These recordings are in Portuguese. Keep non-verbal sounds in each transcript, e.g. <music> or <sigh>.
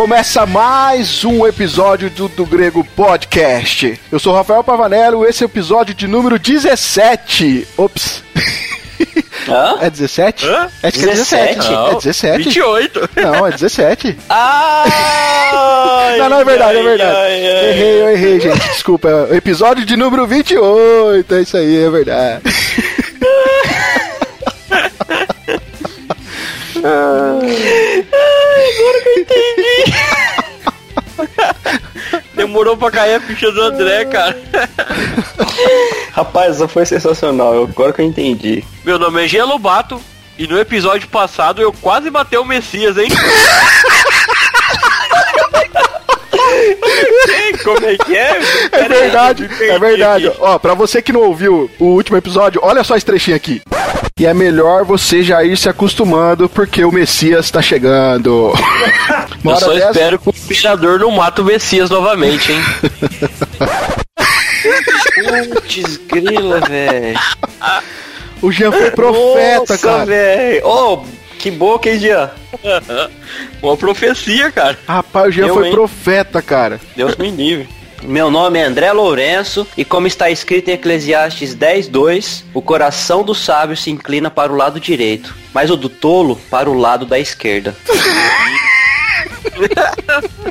Começa mais um episódio do, do Grego Podcast. Eu sou Rafael Pavanello, esse é o episódio de número 17. Ops. Hã? É 17? Hã? Acho que é 17. 17? É 17. 28. Não, é 17. Ah! Não, não, é verdade, é verdade. Errei, eu errei, gente. Desculpa. É episódio de número 28. É isso aí, é verdade. <laughs> <laughs> Demorou pra cair a ficha do André, cara. Rapaz, essa foi sensacional. Eu- Agora que eu entendi. Meu nome é Gia Lobato e no episódio passado eu quase matei o Messias, hein? Como é que é? É verdade, é verdade. Ó, pra você que não ouviu o último episódio, olha só esse trechinho aqui. E é melhor você já ir se acostumando, porque o Messias tá chegando. <laughs> Eu só dessa- espero que o imperador não mate o Messias novamente, hein? Putz, grila, velho. O Jean foi profeta, Nossa, cara. velho. Ô, que boca, hein, Jean? <laughs> Uma profecia, cara. Rapaz, o Jean Eu, foi hein? profeta, cara. Deus me livre. Meu nome é André Lourenço e como está escrito em Eclesiastes 10:2, o coração do sábio se inclina para o lado direito, mas o do tolo para o lado da esquerda. <laughs>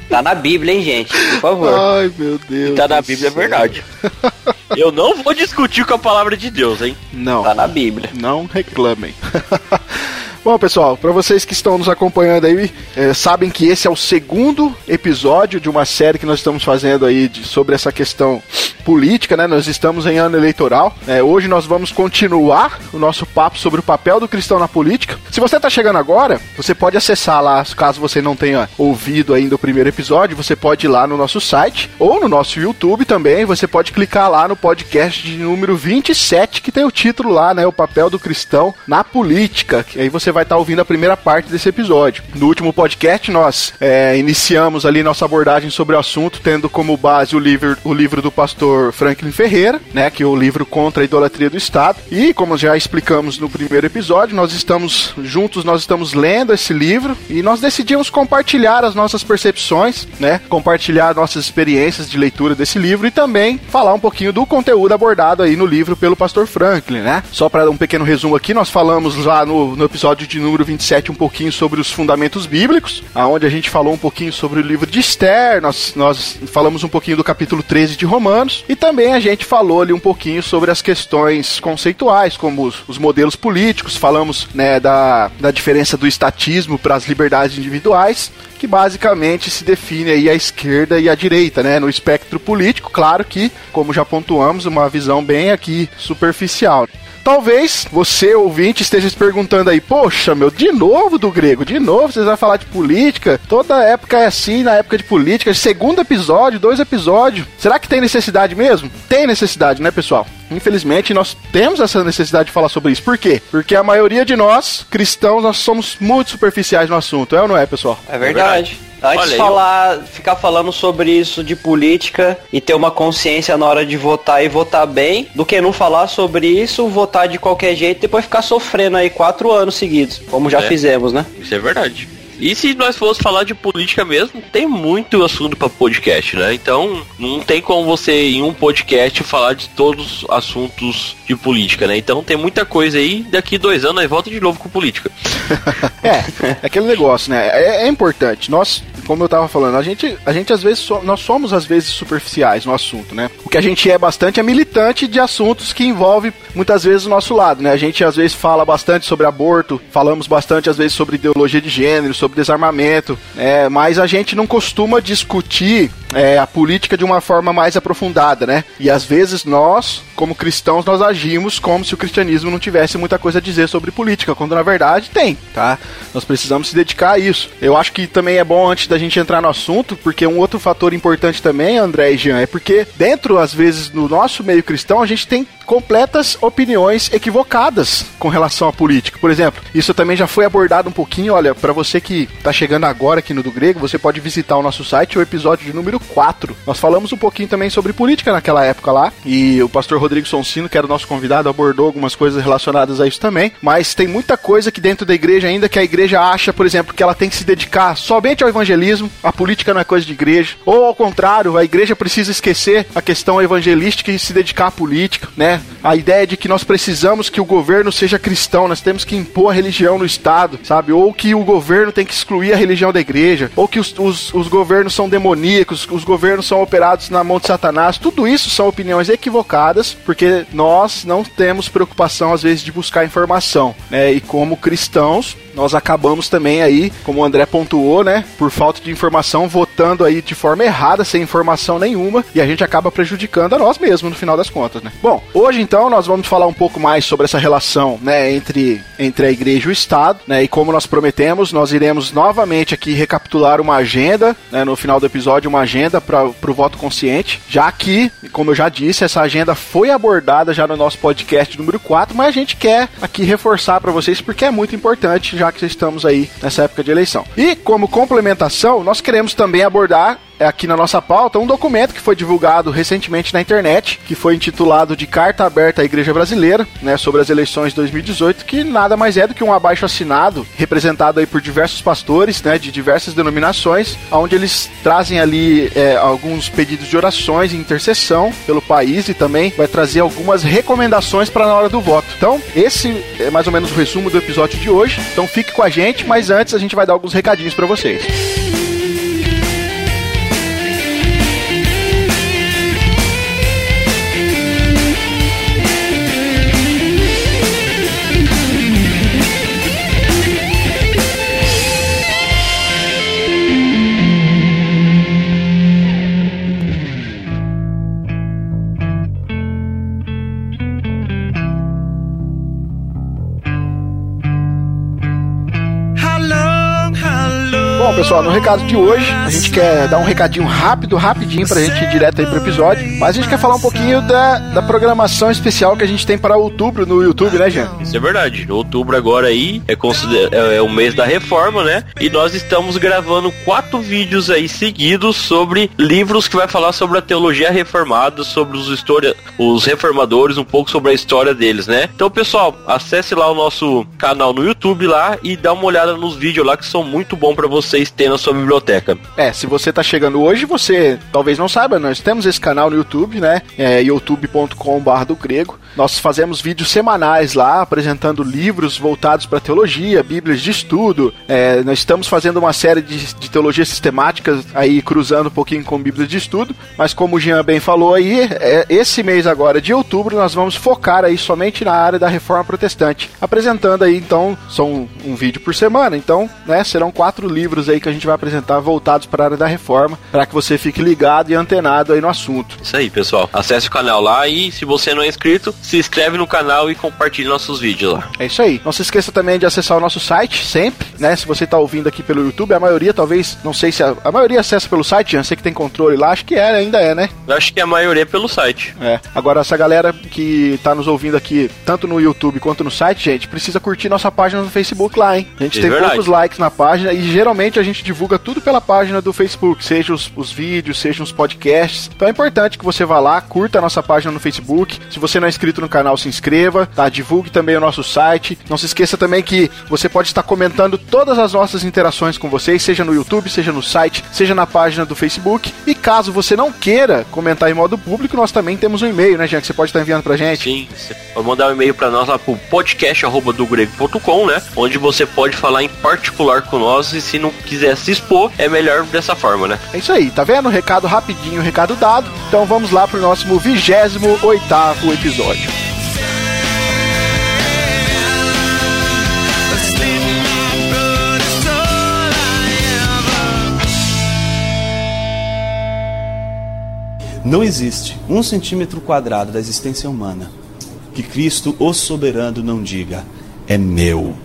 tá na Bíblia, hein, gente? Por favor. Ai, meu Deus. Tá na Bíblia, é céu. verdade. <laughs> Eu não vou discutir com a palavra de Deus, hein? Não. Tá na Bíblia. Não reclamem. <laughs> Bom, pessoal, para vocês que estão nos acompanhando aí, eh, sabem que esse é o segundo episódio de uma série que nós estamos fazendo aí de- sobre essa questão política, né? Nós estamos em ano eleitoral. né? hoje nós vamos continuar o nosso papo sobre o papel do cristão na política. Se você está chegando agora, você pode acessar lá, caso você não tenha ouvido ainda o primeiro episódio, você pode ir lá no nosso site ou no nosso YouTube também. Você pode clicar lá no podcast de número 27, que tem o título lá, né? O papel do cristão na política. Que aí você vai estar ouvindo a primeira parte desse episódio. No último podcast, nós é, iniciamos ali nossa abordagem sobre o assunto, tendo como base o livro, o livro do pastor Franklin Ferreira, né? Que é o livro contra a idolatria do Estado. E como já explicamos no primeiro episódio, nós estamos juntos, nós estamos lendo esse livro e nós decidimos compartilhar as nossas percepções, né? Compartilhar nossas experiências de leitura desse livro e também falar um pouquinho do conteúdo abordado aí no livro pelo pastor Franklin, né? Só para um pequeno resumo aqui, nós falamos lá no, no episódio de número 27 um pouquinho sobre os fundamentos bíblicos, aonde a gente falou um pouquinho sobre o livro de Esther, nós, nós falamos um pouquinho do capítulo 13 de Romanos e também a gente falou ali um pouquinho sobre as questões conceituais, como os, os modelos políticos, falamos né, da, da diferença do estatismo para as liberdades individuais, que basicamente se define aí a esquerda e a direita, né, no espectro político, claro que, como já pontuamos, uma visão bem aqui superficial. Talvez você, ouvinte, esteja se perguntando aí, poxa, meu, de novo do grego, de novo vocês vão falar de política? Toda época é assim, na época de política, segundo episódio, dois episódios. Será que tem necessidade mesmo? Tem necessidade, né, pessoal? Infelizmente, nós temos essa necessidade de falar sobre isso. Por quê? Porque a maioria de nós, cristãos, nós somos muito superficiais no assunto, é ou não é, pessoal? É verdade. Antes de falar, ficar falando sobre isso de política e ter uma consciência na hora de votar e votar bem, do que não falar sobre isso, votar de qualquer jeito e depois ficar sofrendo aí quatro anos seguidos, como já É. fizemos, né? Isso é verdade. E se nós fossemos falar de política mesmo, tem muito assunto para podcast, né? Então, não tem como você em um podcast falar de todos os assuntos de política, né? Então tem muita coisa aí, daqui dois anos aí volta de novo com política. <laughs> É, é aquele negócio, né? É, é importante. Nós, como eu tava falando, a gente, a gente às vezes, so- nós somos às vezes superficiais no assunto, né? O que a gente é bastante é militante de assuntos que envolve muitas vezes o nosso lado, né? A gente às vezes fala bastante sobre aborto, falamos bastante às vezes sobre ideologia de gênero, sobre desarmamento, é, mas a gente não costuma discutir é, a política de uma forma mais aprofundada, né? E às vezes nós, como cristãos, nós agimos como se o cristianismo não tivesse muita coisa a dizer sobre política, quando na verdade tem, tá? Nós precisamos se dedicar a isso. Eu acho que também é bom antes da gente entrar no assunto, porque um outro fator importante também, André e Jean, é porque dentro, às vezes, no nosso meio cristão, a gente tem completas opiniões equivocadas com relação à política. Por exemplo, isso também já foi abordado um pouquinho. Olha, para você que está chegando agora aqui no do Grego, você pode visitar o nosso site, o episódio de número 4. Nós falamos um pouquinho também sobre política naquela época lá, e o pastor Rodrigo Sonsino, que era o nosso convidado, abordou algumas coisas relacionadas a isso também. Mas tem muita coisa que dentro da igreja ainda que a igreja acha, por exemplo, que ela tem que se dedicar somente ao evangelismo, a política não é coisa de igreja, ou ao contrário, a igreja precisa esquecer a questão evangelística e se dedicar à política, né? A ideia de que nós precisamos que o governo seja cristão, nós temos que impor a religião no Estado, sabe? Ou que o governo tem que excluir a religião da igreja, ou que os, os, os governos são demoníacos, os governos são operados na mão de Satanás. Tudo isso são opiniões equivocadas, porque nós não temos preocupação, às vezes, de buscar informação, né? E como cristãos, nós acabamos também aí, como o André pontuou, né, por falta de informação, votando aí de forma errada, sem informação nenhuma, e a gente acaba prejudicando a nós mesmos no final das contas, né? Bom, hoje então nós vamos falar um pouco mais sobre essa relação, né, entre, entre a igreja e o Estado, né, e como nós prometemos, nós iremos novamente aqui recapitular uma agenda, né, no final do episódio, uma agenda para o voto consciente, já que, como eu já disse, essa agenda foi abordada já no nosso podcast número 4, mas a gente quer aqui reforçar para vocês porque é muito importante, já que estamos aí nessa época de eleição. E como complementação, nós queremos também abordar aqui na nossa pauta um documento que foi divulgado recentemente na internet, que foi intitulado de Carta Aberta à Igreja Brasileira, né, sobre as eleições de 2018, que nada mais é do que um abaixo assinado representado aí por diversos pastores, né, de diversas denominações, onde eles trazem ali é, alguns pedidos de orações e intercessão pelo país e também vai trazer algumas recomendações para na hora do voto. Então, esse é mais ou menos o resumo do episódio de hoje. Então, fique com a gente, mas antes a gente vai dar alguns recadinhos para vocês. Pessoal, no recado de hoje, a gente quer dar um recadinho rápido, rapidinho, pra gente ir direto aí pro episódio. Mas a gente quer falar um pouquinho da, da programação especial que a gente tem para outubro no YouTube, né, Jean? Isso é verdade. Outubro agora aí é, consider... é, é o mês da reforma, né? E nós estamos gravando quatro vídeos aí seguidos sobre livros que vai falar sobre a teologia reformada, sobre os história, os reformadores, um pouco sobre a história deles, né? Então, pessoal, acesse lá o nosso canal no YouTube lá e dá uma olhada nos vídeos lá que são muito bons para vocês ter na sua biblioteca. É, se você tá chegando hoje, você talvez não saiba, nós temos esse canal no YouTube, né? É youtube.com.br do grego. Nós fazemos vídeos semanais lá, apresentando livros voltados para teologia, bíblias de estudo. É, nós estamos fazendo uma série de, de teologia sistemática aí, cruzando um pouquinho com bíblias de estudo. Mas como o Jean bem falou aí, é, esse mês agora de outubro, nós vamos focar aí somente na área da reforma protestante. Apresentando aí, então, são um vídeo por semana. Então, né, serão quatro livros aí que a gente vai apresentar voltados para a área da reforma, para que você fique ligado e antenado aí no assunto. Isso aí, pessoal. Acesse o canal lá e se você não é inscrito, se inscreve no canal e compartilhe nossos vídeos lá. É isso aí. Não se esqueça também de acessar o nosso site sempre, né? Se você está ouvindo aqui pelo YouTube, a maioria talvez, não sei se a, a maioria acessa pelo site, já sei que tem controle lá, acho que é, ainda é, né? Eu acho que a maioria é pelo site. É. Agora essa galera que está nos ouvindo aqui, tanto no YouTube quanto no site, gente, precisa curtir nossa página no Facebook lá, hein? A gente é tem verdade. poucos likes na página e geralmente a gente divulga tudo pela página do Facebook, seja os, os vídeos, seja os podcasts. Então é importante que você vá lá, curta a nossa página no Facebook. Se você não é inscrito no canal, se inscreva, tá? Divulgue também o nosso site. Não se esqueça também que você pode estar comentando todas as nossas interações com vocês, seja no YouTube, seja no site, seja na página do Facebook. E caso você não queira comentar em modo público, nós também temos um e-mail, né, que você pode estar enviando pra gente. Sim, você pode mandar um e-mail para nós lá pro podcast@dogrego.com, né? Onde você pode falar em particular com nós e se não quiser se expor, é melhor dessa forma, né? É isso aí, tá vendo? Recado rapidinho, recado dado. Então vamos lá pro nosso 28 oitavo episódio. Não existe um centímetro quadrado da existência humana que Cristo, o soberano, não diga: é meu.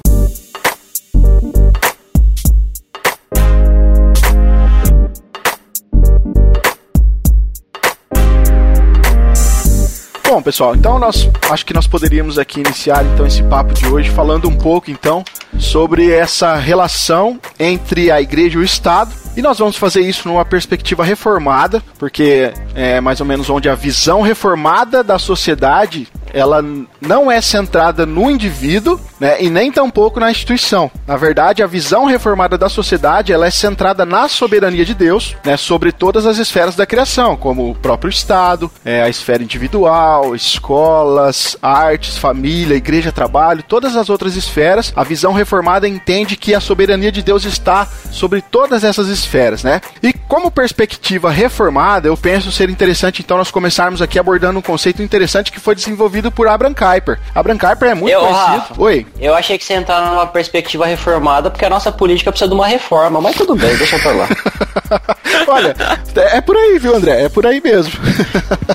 Bom, pessoal, então nós acho que nós poderíamos aqui iniciar então esse papo de hoje falando um pouco então sobre essa relação entre a igreja e o Estado. E nós vamos fazer isso numa perspectiva reformada, porque é mais ou menos onde a visão reformada da sociedade ela não é centrada no indivíduo, né, e nem tampouco na instituição. Na verdade, a visão reformada da sociedade ela é centrada na soberania de Deus, né, sobre todas as esferas da criação, como o próprio Estado, é, a esfera individual, escolas, artes, família, igreja, trabalho, todas as outras esferas. A visão reformada entende que a soberania de Deus está sobre todas essas esferas, né? E como perspectiva reformada, eu penso ser interessante então nós começarmos aqui abordando um conceito interessante que foi desenvolvido por Abraham Kuyper. Abraham Kuyper é muito Eu, conhecido. Rafa, Oi. Eu achei que você entrar numa perspectiva reformada, porque a nossa política precisa de uma reforma, mas tudo bem, deixa pra lá. <laughs> Olha, é por aí, viu, André? É por aí mesmo.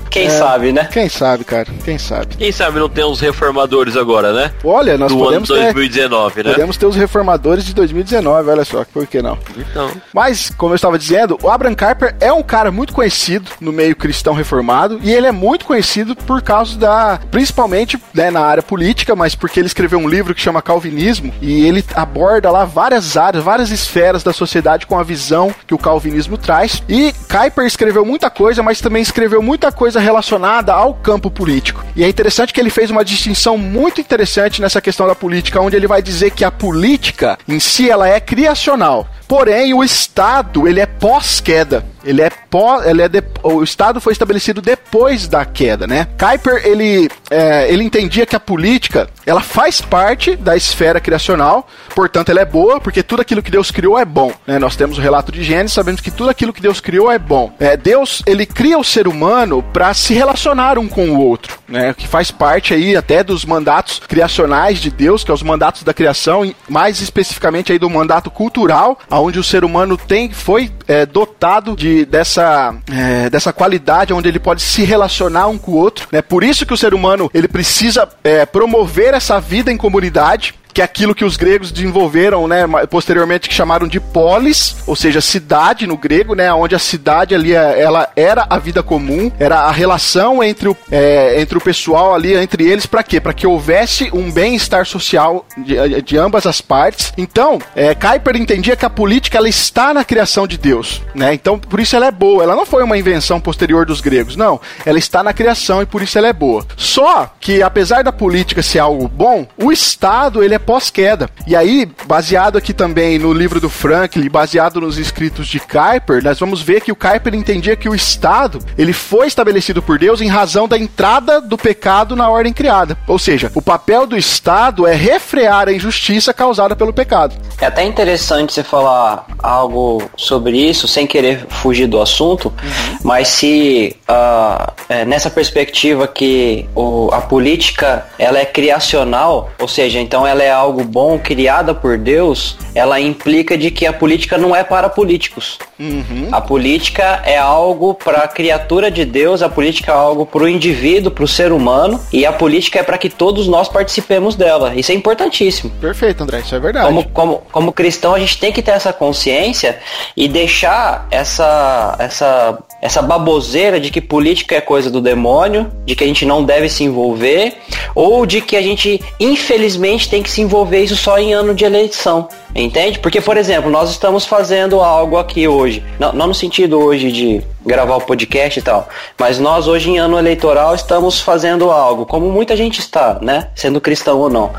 Quem sabe, né? Quem sabe, cara? Quem sabe? Quem sabe não tem uns reformadores agora, né? Olha, nós Do ano podemos ter, 2019, né? podemos ter os reformadores de 2019, olha só, por que não? Então. Mas, como eu estava dizendo, o Abraham Kuyper é um cara muito conhecido no meio cristão reformado e ele é muito conhecido por causa da, principalmente né, na área política, mas porque ele escreveu um livro que chama Calvinismo e ele aborda lá várias áreas, várias esferas da sociedade com a visão que o calvinismo traz. E Kuyper escreveu muita coisa, mas também escreveu muita coisa relacionada ao campo político. E é interessante que ele fez uma distinção muito interessante nessa questão da política, onde ele vai dizer que a política em si ela é criacional. Porém, o Estado, ele é pós-queda. Ele é pós, ele é de, o Estado foi estabelecido depois da queda, né? Kuyper, ele, é, ele entendia que a política, ela faz parte da esfera criacional, portanto ela é boa, porque tudo aquilo que Deus criou é bom, né? Nós temos o relato de Gênesis, sabemos que tudo aquilo que Deus criou é bom. É, Deus, ele cria o ser humano para se relacionar um com o outro, né? Que faz parte aí até dos mandatos criacionais de Deus, que é os mandatos da criação, mais especificamente aí do mandato cultural, onde o ser humano tem foi é, dotado de dessa é, dessa qualidade onde ele pode se relacionar um com o outro né por isso que o ser humano ele precisa é, promover essa vida em comunidade que é aquilo que os gregos desenvolveram, né, posteriormente que chamaram de polis, ou seja, cidade no grego, né, onde a cidade ali ela era a vida comum, era a relação entre o, é, entre o pessoal ali, entre eles, para quê? Para que houvesse um bem-estar social de, de, ambas as partes. Então, é, Kuyper entendia que a política ela está na criação de Deus, né? Então, por isso ela é boa. Ela não foi uma invenção posterior dos gregos, não. Ela está na criação e por isso ela é boa. Só que apesar da política ser algo bom, o Estado ele é pós-queda. E aí, baseado aqui também no livro do Franklin, baseado nos escritos de Kuyper, nós vamos ver que o Kuyper entendia que o Estado ele foi estabelecido por Deus em razão da entrada do pecado na ordem criada. Ou seja, o papel do Estado é refrear a injustiça causada pelo pecado. É até interessante você falar algo sobre isso, sem querer fugir do assunto, uhum. mas se uh, é, nessa perspectiva que o, a política ela é criacional, ou seja, então ela é algo bom criada por Deus, ela implica de que a política não é para políticos. Uhum. A política é algo para a criatura de Deus, a política é algo para o indivíduo, para o ser humano, e a política é para que todos nós participemos dela. Isso é importantíssimo. Perfeito, André, isso é verdade. Como, como, como cristão, a gente tem que ter essa consciência e deixar essa, essa, essa baboseira de que política é coisa do demônio, de que a gente não deve se envolver, ou de que a gente, infelizmente, tem que se envolver isso só em ano de eleição. Entende? Porque, por exemplo, nós estamos fazendo algo aqui hoje, não, não no sentido hoje de gravar o podcast e tal, mas nós hoje em ano eleitoral estamos fazendo algo, como muita gente está, né? Sendo cristão ou não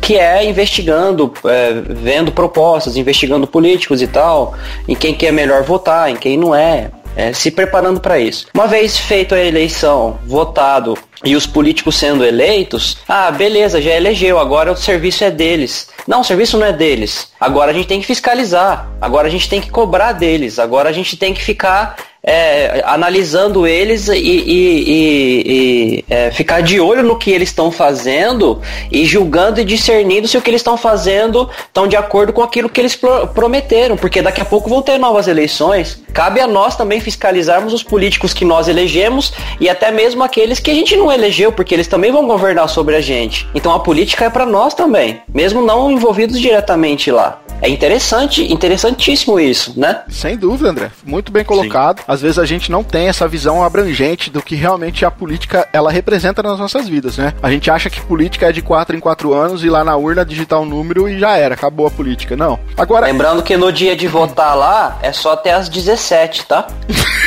que é investigando, é, vendo propostas, investigando políticos e tal, em quem que é melhor votar, em quem não é, é se preparando para isso. Uma vez feita a eleição, votado e os políticos sendo eleitos, ah, beleza, já elegeu, agora o serviço é deles. Não, o serviço não é deles. Agora a gente tem que fiscalizar, agora a gente tem que cobrar deles, agora a gente tem que ficar é, analisando eles e, e, e, e é, ficar de olho no que eles estão fazendo e julgando e discernindo se o que eles estão fazendo estão de acordo com aquilo que eles pro prometeram, porque daqui a pouco vão ter novas eleições. Cabe a nós também fiscalizarmos os políticos que nós elegemos e até mesmo aqueles que a gente não elegeu, porque eles também vão governar sobre a gente. Então a política é para nós também, mesmo não envolvidos diretamente lá. É interessante, interessantíssimo isso, né? Sem dúvida, André. Muito bem colocado. Sim. Às vezes a gente não tem essa visão abrangente do que realmente a política ela representa nas nossas vidas, né? A gente acha que política é de 4 em 4 anos e lá na urna digitar um número e já era, acabou a política. Não. Agora. Lembrando que no dia de votar lá é só até as 17, tá? <laughs>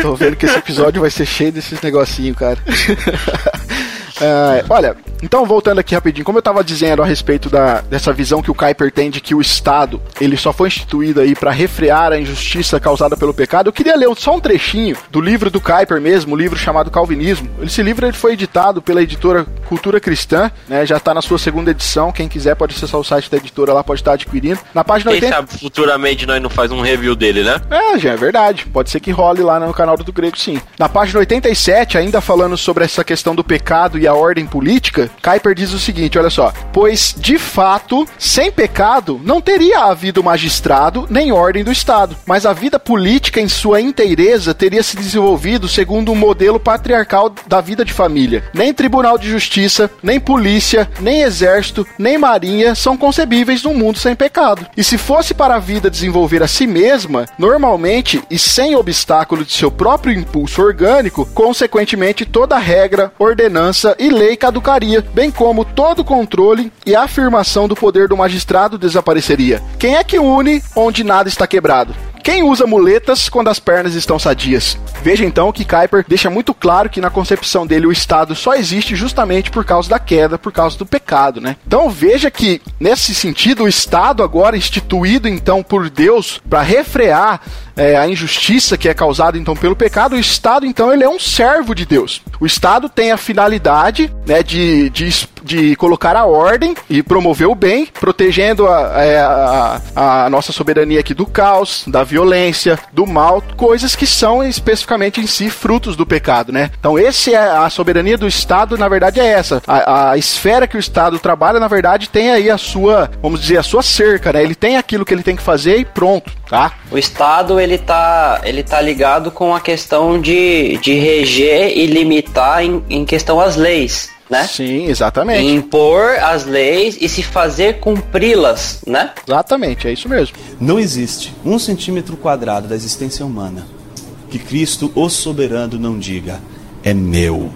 Tô vendo que esse episódio vai ser cheio desses negocinhos, cara. <laughs> É, olha, então voltando aqui rapidinho, como eu estava dizendo a respeito da, dessa visão que o Kuiper tem de que o Estado ele só foi instituído aí para refrear a injustiça causada pelo pecado, eu queria ler só um trechinho do livro do Kuiper mesmo, o um livro chamado Calvinismo. Esse livro ele foi editado pela editora Cultura Cristã, né? Já está na sua segunda edição. Quem quiser pode acessar o site da editora lá, pode estar adquirindo. Na página Quem 80... sabe futuramente nós não faz um review dele, né? É, já é verdade. Pode ser que role lá no canal do Grego, sim. Na página 87, ainda falando sobre essa questão do pecado e a ordem política, Kuiper diz o seguinte: olha só. Pois, de fato, sem pecado, não teria havido magistrado nem ordem do Estado, mas a vida política em sua inteireza teria se desenvolvido segundo um modelo patriarcal da vida de família. Nem tribunal de justiça, nem polícia, nem exército, nem marinha são concebíveis num mundo sem pecado. E se fosse para a vida desenvolver a si mesma, normalmente e sem obstáculo de seu próprio impulso orgânico, consequentemente toda regra, ordenança e lei caducaria, bem como todo controle e afirmação do poder do magistrado desapareceria. Quem é que une onde nada está quebrado? Quem usa muletas quando as pernas estão sadias? Veja então que Kuiper deixa muito claro que na concepção dele o Estado só existe justamente por causa da queda, por causa do pecado, né? Então veja que nesse sentido o Estado agora instituído então por Deus para refrear é, a injustiça que é causada então pelo pecado, o Estado então ele é um servo de Deus. O Estado tem a finalidade né, de, de, de colocar a ordem e promover o bem, protegendo a, é, a, a, nossa soberania aqui do caos, da violência, do mal, coisas que são especificamente em si frutos do pecado, né? Então, esse é a soberania do Estado, na verdade é essa. A, a esfera que o Estado trabalha, na verdade, tem aí a sua, vamos dizer, a sua cerca, né? Ele tem aquilo que ele tem que fazer e pronto, tá? O Estado, ele tá, ele tá ligado com a questão de, de reger e limitar em, em questão às leis né? Sim, exatamente. Impor as leis e se fazer cumpri-las, né? Exatamente, é isso mesmo. Não existe um centímetro quadrado da existência humana que Cristo, o soberano, não diga: é meu.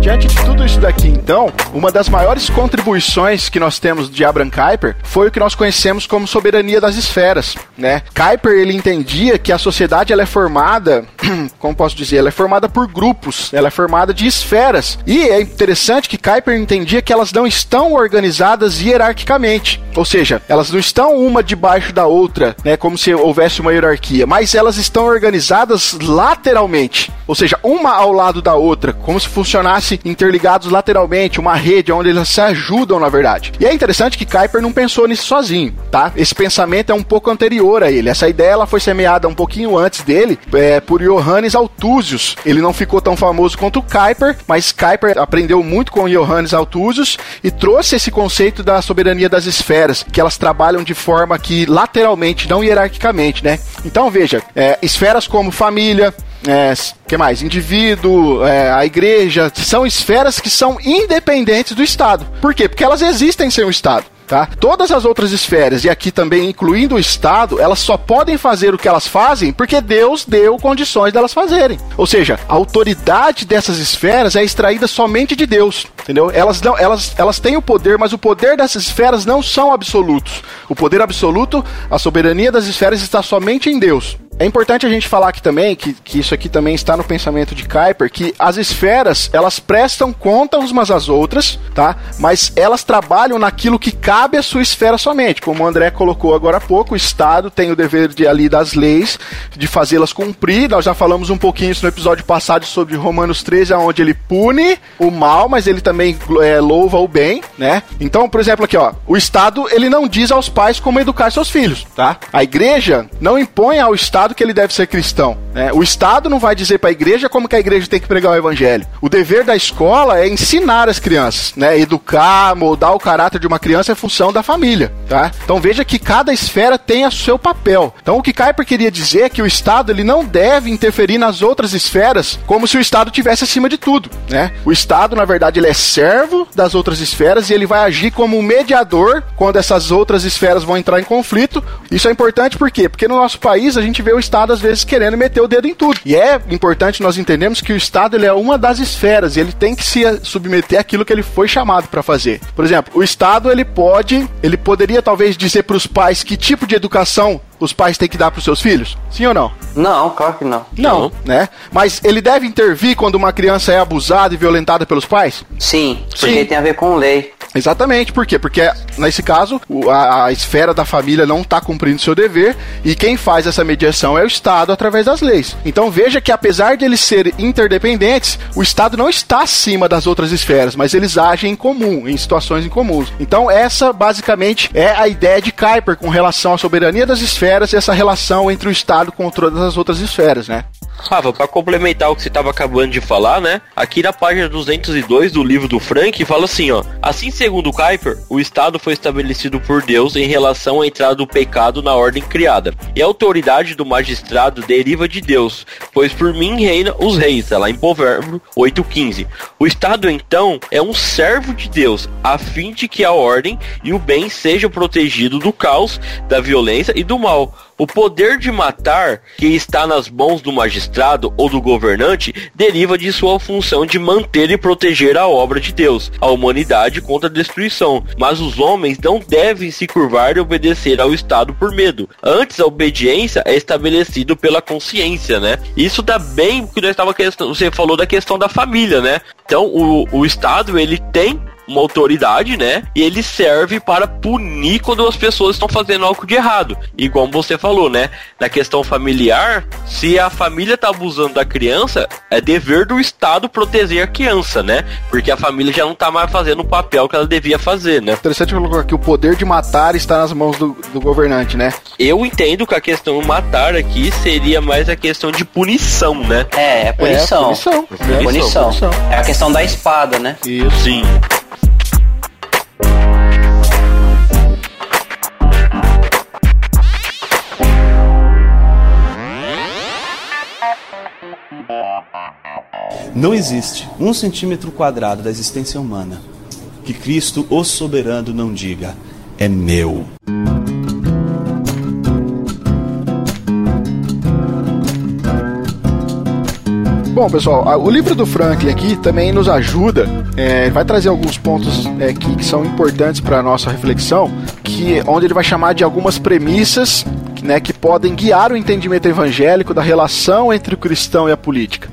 Diante de tudo isso daqui, então, uma das maiores contribuições que nós temos de Abraham Kuyper foi o que nós conhecemos como soberania das esferas, né? Kuyper ele entendia que a sociedade ela é formada, <clears throat> como posso dizer, ela é formada por grupos, ela é formada de esferas. E é interessante que Kuyper entendia que elas não estão organizadas hierarquicamente, ou seja, elas não estão uma debaixo da outra, né, como se houvesse uma hierarquia, mas elas estão organizadas lateralmente, ou seja, uma ao lado da outra, como se funcionasse interligados lateralmente, uma rede onde eles se ajudam, na verdade. E é interessante que Kuiper não pensou nisso sozinho, tá? Esse pensamento é um pouco anterior a ele. Essa ideia ela foi semeada um pouquinho antes dele é, por Johannes Althusius. Ele não ficou tão famoso quanto Kuiper, mas Kuiper aprendeu muito com Johannes Althusius e trouxe esse conceito da soberania das esferas, que elas trabalham de forma que lateralmente, não hierarquicamente, né? Então veja, é, esferas como família, é, que mais? Indivíduo, é, a igreja, são esferas que são independentes do Estado. Por quê? Porque elas existem sem o Estado. Tá? Todas as outras esferas, e aqui também incluindo o Estado, elas só podem fazer o que elas fazem porque Deus deu condições delas fazerem. Ou seja, a autoridade dessas esferas é extraída somente de Deus, entendeu? Elas, não, elas, elas têm o poder, mas o poder dessas esferas não são absolutos. O poder absoluto, a soberania das esferas está somente em Deus. É importante a gente falar aqui também, que, que isso aqui também está no pensamento de Kuiper, que as esferas, elas prestam conta umas às outras, tá? Mas elas trabalham naquilo que cabe à sua esfera somente. Como o André colocou agora há pouco, o Estado tem o dever de ali das leis, de fazê-las cumprir. Nós já falamos um pouquinho isso no episódio passado sobre Romanos 13, onde ele pune o mal, mas ele também é, louva o bem, né? Então, por exemplo, aqui, ó, o Estado, ele não diz aos pais como educar seus filhos, tá? A igreja não impõe ao Estado Estado que ele deve ser cristão. Né? O Estado não vai dizer para a igreja como que a igreja tem que pregar o evangelho. O dever da escola é ensinar as crianças, né? Educar, moldar o caráter de uma criança é função da família, tá? Então veja que cada esfera tem o seu papel. Então o que Kuyper queria dizer é que o Estado ele não deve interferir nas outras esferas como se o Estado tivesse acima de tudo, né? O Estado, na verdade, ele é servo das outras esferas e ele vai agir como um mediador quando essas outras esferas vão entrar em conflito. Isso é importante por quê? Porque no nosso país a gente vê o Estado às vezes querendo meter o dedo em tudo. E é importante nós entendermos que o Estado ele é uma das esferas e ele tem que se submeter àquilo que ele foi chamado para fazer. Por exemplo, o Estado ele pode, ele poderia talvez dizer para os pais que tipo de educação os pais têm que dar para os seus filhos? Sim ou não? Não, claro que não. Não, né? Mas ele deve intervir quando uma criança é abusada e violentada pelos pais? Sim, porque Sim. tem a ver com lei. Exatamente, por quê? Porque nesse caso a, a esfera da família não está cumprindo seu dever e quem faz essa mediação é o Estado através das leis. Então veja que apesar de eles serem interdependentes, o Estado não está acima das outras esferas, mas eles agem em comum, em situações incomuns. Então essa basicamente é a ideia de Kuiper com relação à soberania das esferas e essa relação entre o Estado com todas as outras esferas, né? Rafa, para complementar o que você estava acabando de falar, né? Aqui na página 202 do livro do Frank fala assim, ó: Assim, segundo Kuiper, o Estado foi estabelecido por Deus em relação à entrada do pecado na ordem criada. E a autoridade do magistrado deriva de Deus, pois por mim reina os reis, tá lá em Provérbio 8:15. O Estado então é um servo de Deus, a fim de que a ordem e o bem sejam protegidos do caos, da violência e do mal o poder de matar, que está nas mãos do magistrado ou do governante, deriva de sua função de manter e proteger a obra de Deus, a humanidade contra a destruição. Mas os homens não devem se curvar e obedecer ao Estado por medo. Antes, a obediência é estabelecida pela consciência, né? Isso dá bem que nós estava você falou da questão da família, né? Então, o, o Estado ele tem uma autoridade, né? E ele serve para punir quando as pessoas estão fazendo algo de errado. E como você falou, né? Na questão familiar, se a família tá abusando da criança, é dever do Estado proteger a criança, né? Porque a família já não tá mais fazendo o papel que ela devia fazer, né? Interessante colocar que o poder de matar está nas mãos do, do governante, né? Eu entendo que a questão matar aqui seria mais a questão de punição, né? É, é punição. É, punição. É, punição. punição. É a questão da espada, né? Isso. Sim. Não existe um centímetro quadrado da existência humana que Cristo, o soberano, não diga: é meu. Bom, pessoal, o livro do Franklin aqui também nos ajuda, é, vai trazer alguns pontos é, que, que, são importantes para a nossa reflexão, que onde ele vai chamar de algumas premissas né, que podem guiar o entendimento evangélico da relação entre o cristão e a política.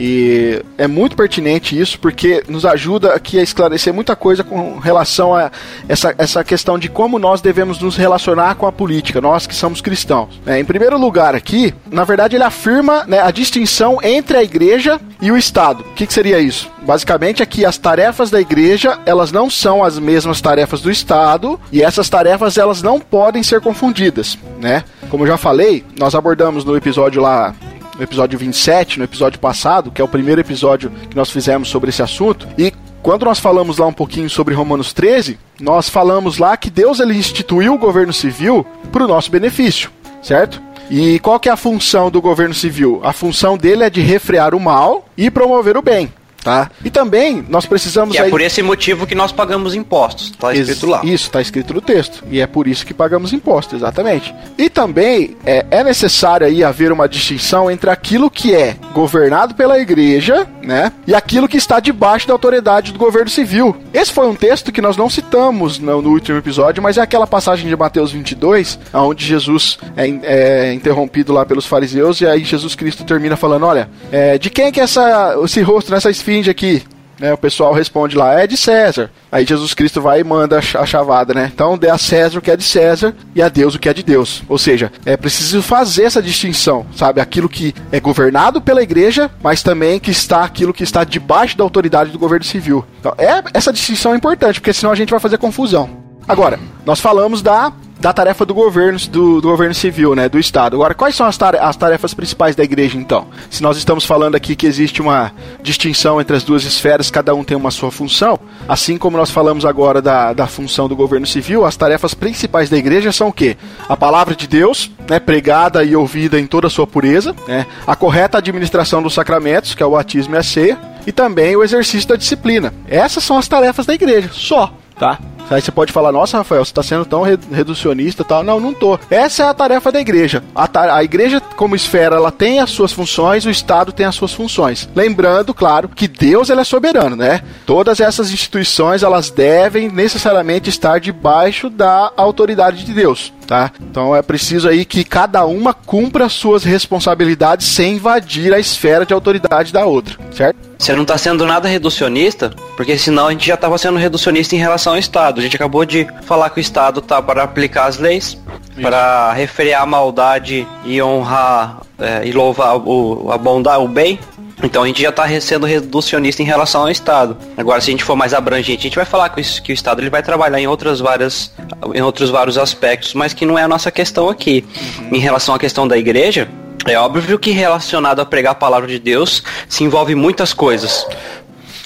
E é muito pertinente isso porque nos ajuda aqui a esclarecer muita coisa com relação a essa, essa questão de como nós devemos nos relacionar com a política, nós que somos cristãos. É, em primeiro lugar, aqui, na verdade, ele afirma né, a distinção entre a igreja e o Estado. O que, que seria isso? Basicamente, aqui as tarefas da igreja elas não são as mesmas tarefas do Estado e essas tarefas elas não podem ser confundidas, né? Como eu já falei, nós abordamos no episódio lá no episódio 27, no episódio passado, que é o primeiro episódio que nós fizemos sobre esse assunto. E quando nós falamos lá um pouquinho sobre Romanos 13, nós falamos lá que Deus ele instituiu o governo civil para o nosso benefício, certo? E qual que é a função do governo civil? A função dele é de refrear o mal e promover o bem. Tá? E também nós precisamos. E é aí... por esse motivo que nós pagamos impostos. Está escrito lá. Isso, está escrito no texto. E é por isso que pagamos impostos, exatamente. E também é, é necessário aí haver uma distinção entre aquilo que é governado pela igreja, né? E aquilo que está debaixo da autoridade do governo civil. Esse foi um texto que nós não citamos no, no último episódio, mas é aquela passagem de Mateus 22, onde Jesus é, é, interrompido lá pelos fariseus, e aí Jesus Cristo termina falando: Olha, é, de quem é que essa, esse rosto nessa esfera esfinge aqui? Né, o pessoal responde lá, é de César. Aí Jesus Cristo vai e manda a chavada, né? Então dê a César o que é de César e a Deus o que é de Deus. Ou seja, é preciso fazer essa distinção, sabe? Aquilo que é governado pela igreja, mas também que está aquilo que está debaixo da autoridade do governo civil. Então, é, essa distinção é importante, porque senão a gente vai fazer confusão. Agora, nós falamos da da tarefa do governo, do, do, governo civil, né, do Estado. Agora, quais são as, tare as tarefas principais da igreja, então? Se nós estamos falando aqui que existe uma distinção entre as duas esferas, cada um tem uma sua função, assim como nós falamos agora da, da função do governo civil, as tarefas principais da igreja são o quê? A palavra de Deus, né, pregada e ouvida em toda a sua pureza, né, a correta administração dos sacramentos, que é o batismo e a ceia, e também o exercício da disciplina. Essas são as tarefas da igreja, só, tá? Aí você pode falar, nossa, Rafael, você está sendo tão reducionista tal. Não, não tô. Essa é a tarefa da igreja. A, a igreja, como esfera, ela tem as suas funções, o Estado tem as suas funções. Lembrando, claro, que Deus ele é soberano, né? Todas essas instituições, elas devem necessariamente estar debaixo da autoridade de Deus. Tá? Então é preciso aí que cada uma cumpra suas responsabilidades sem invadir a esfera de autoridade da outra, certo? Você não está sendo nada reducionista, porque senão a gente já estava sendo reducionista em relação ao Estado. A gente acabou de falar que o Estado tá para aplicar as leis, para refrear a maldade e honrar é, e louvar o, a bondade, o bem. Então a gente já está sendo reducionista em relação ao Estado. Agora, se a gente for mais abrangente, a gente vai falar que o, que o Estado ele vai trabalhar em outras várias, em outros vários aspectos, mas que não é a nossa questão aqui. Uhum. Em relação à questão da igreja, é óbvio que relacionado a pregar a palavra de Deus se envolve muitas coisas.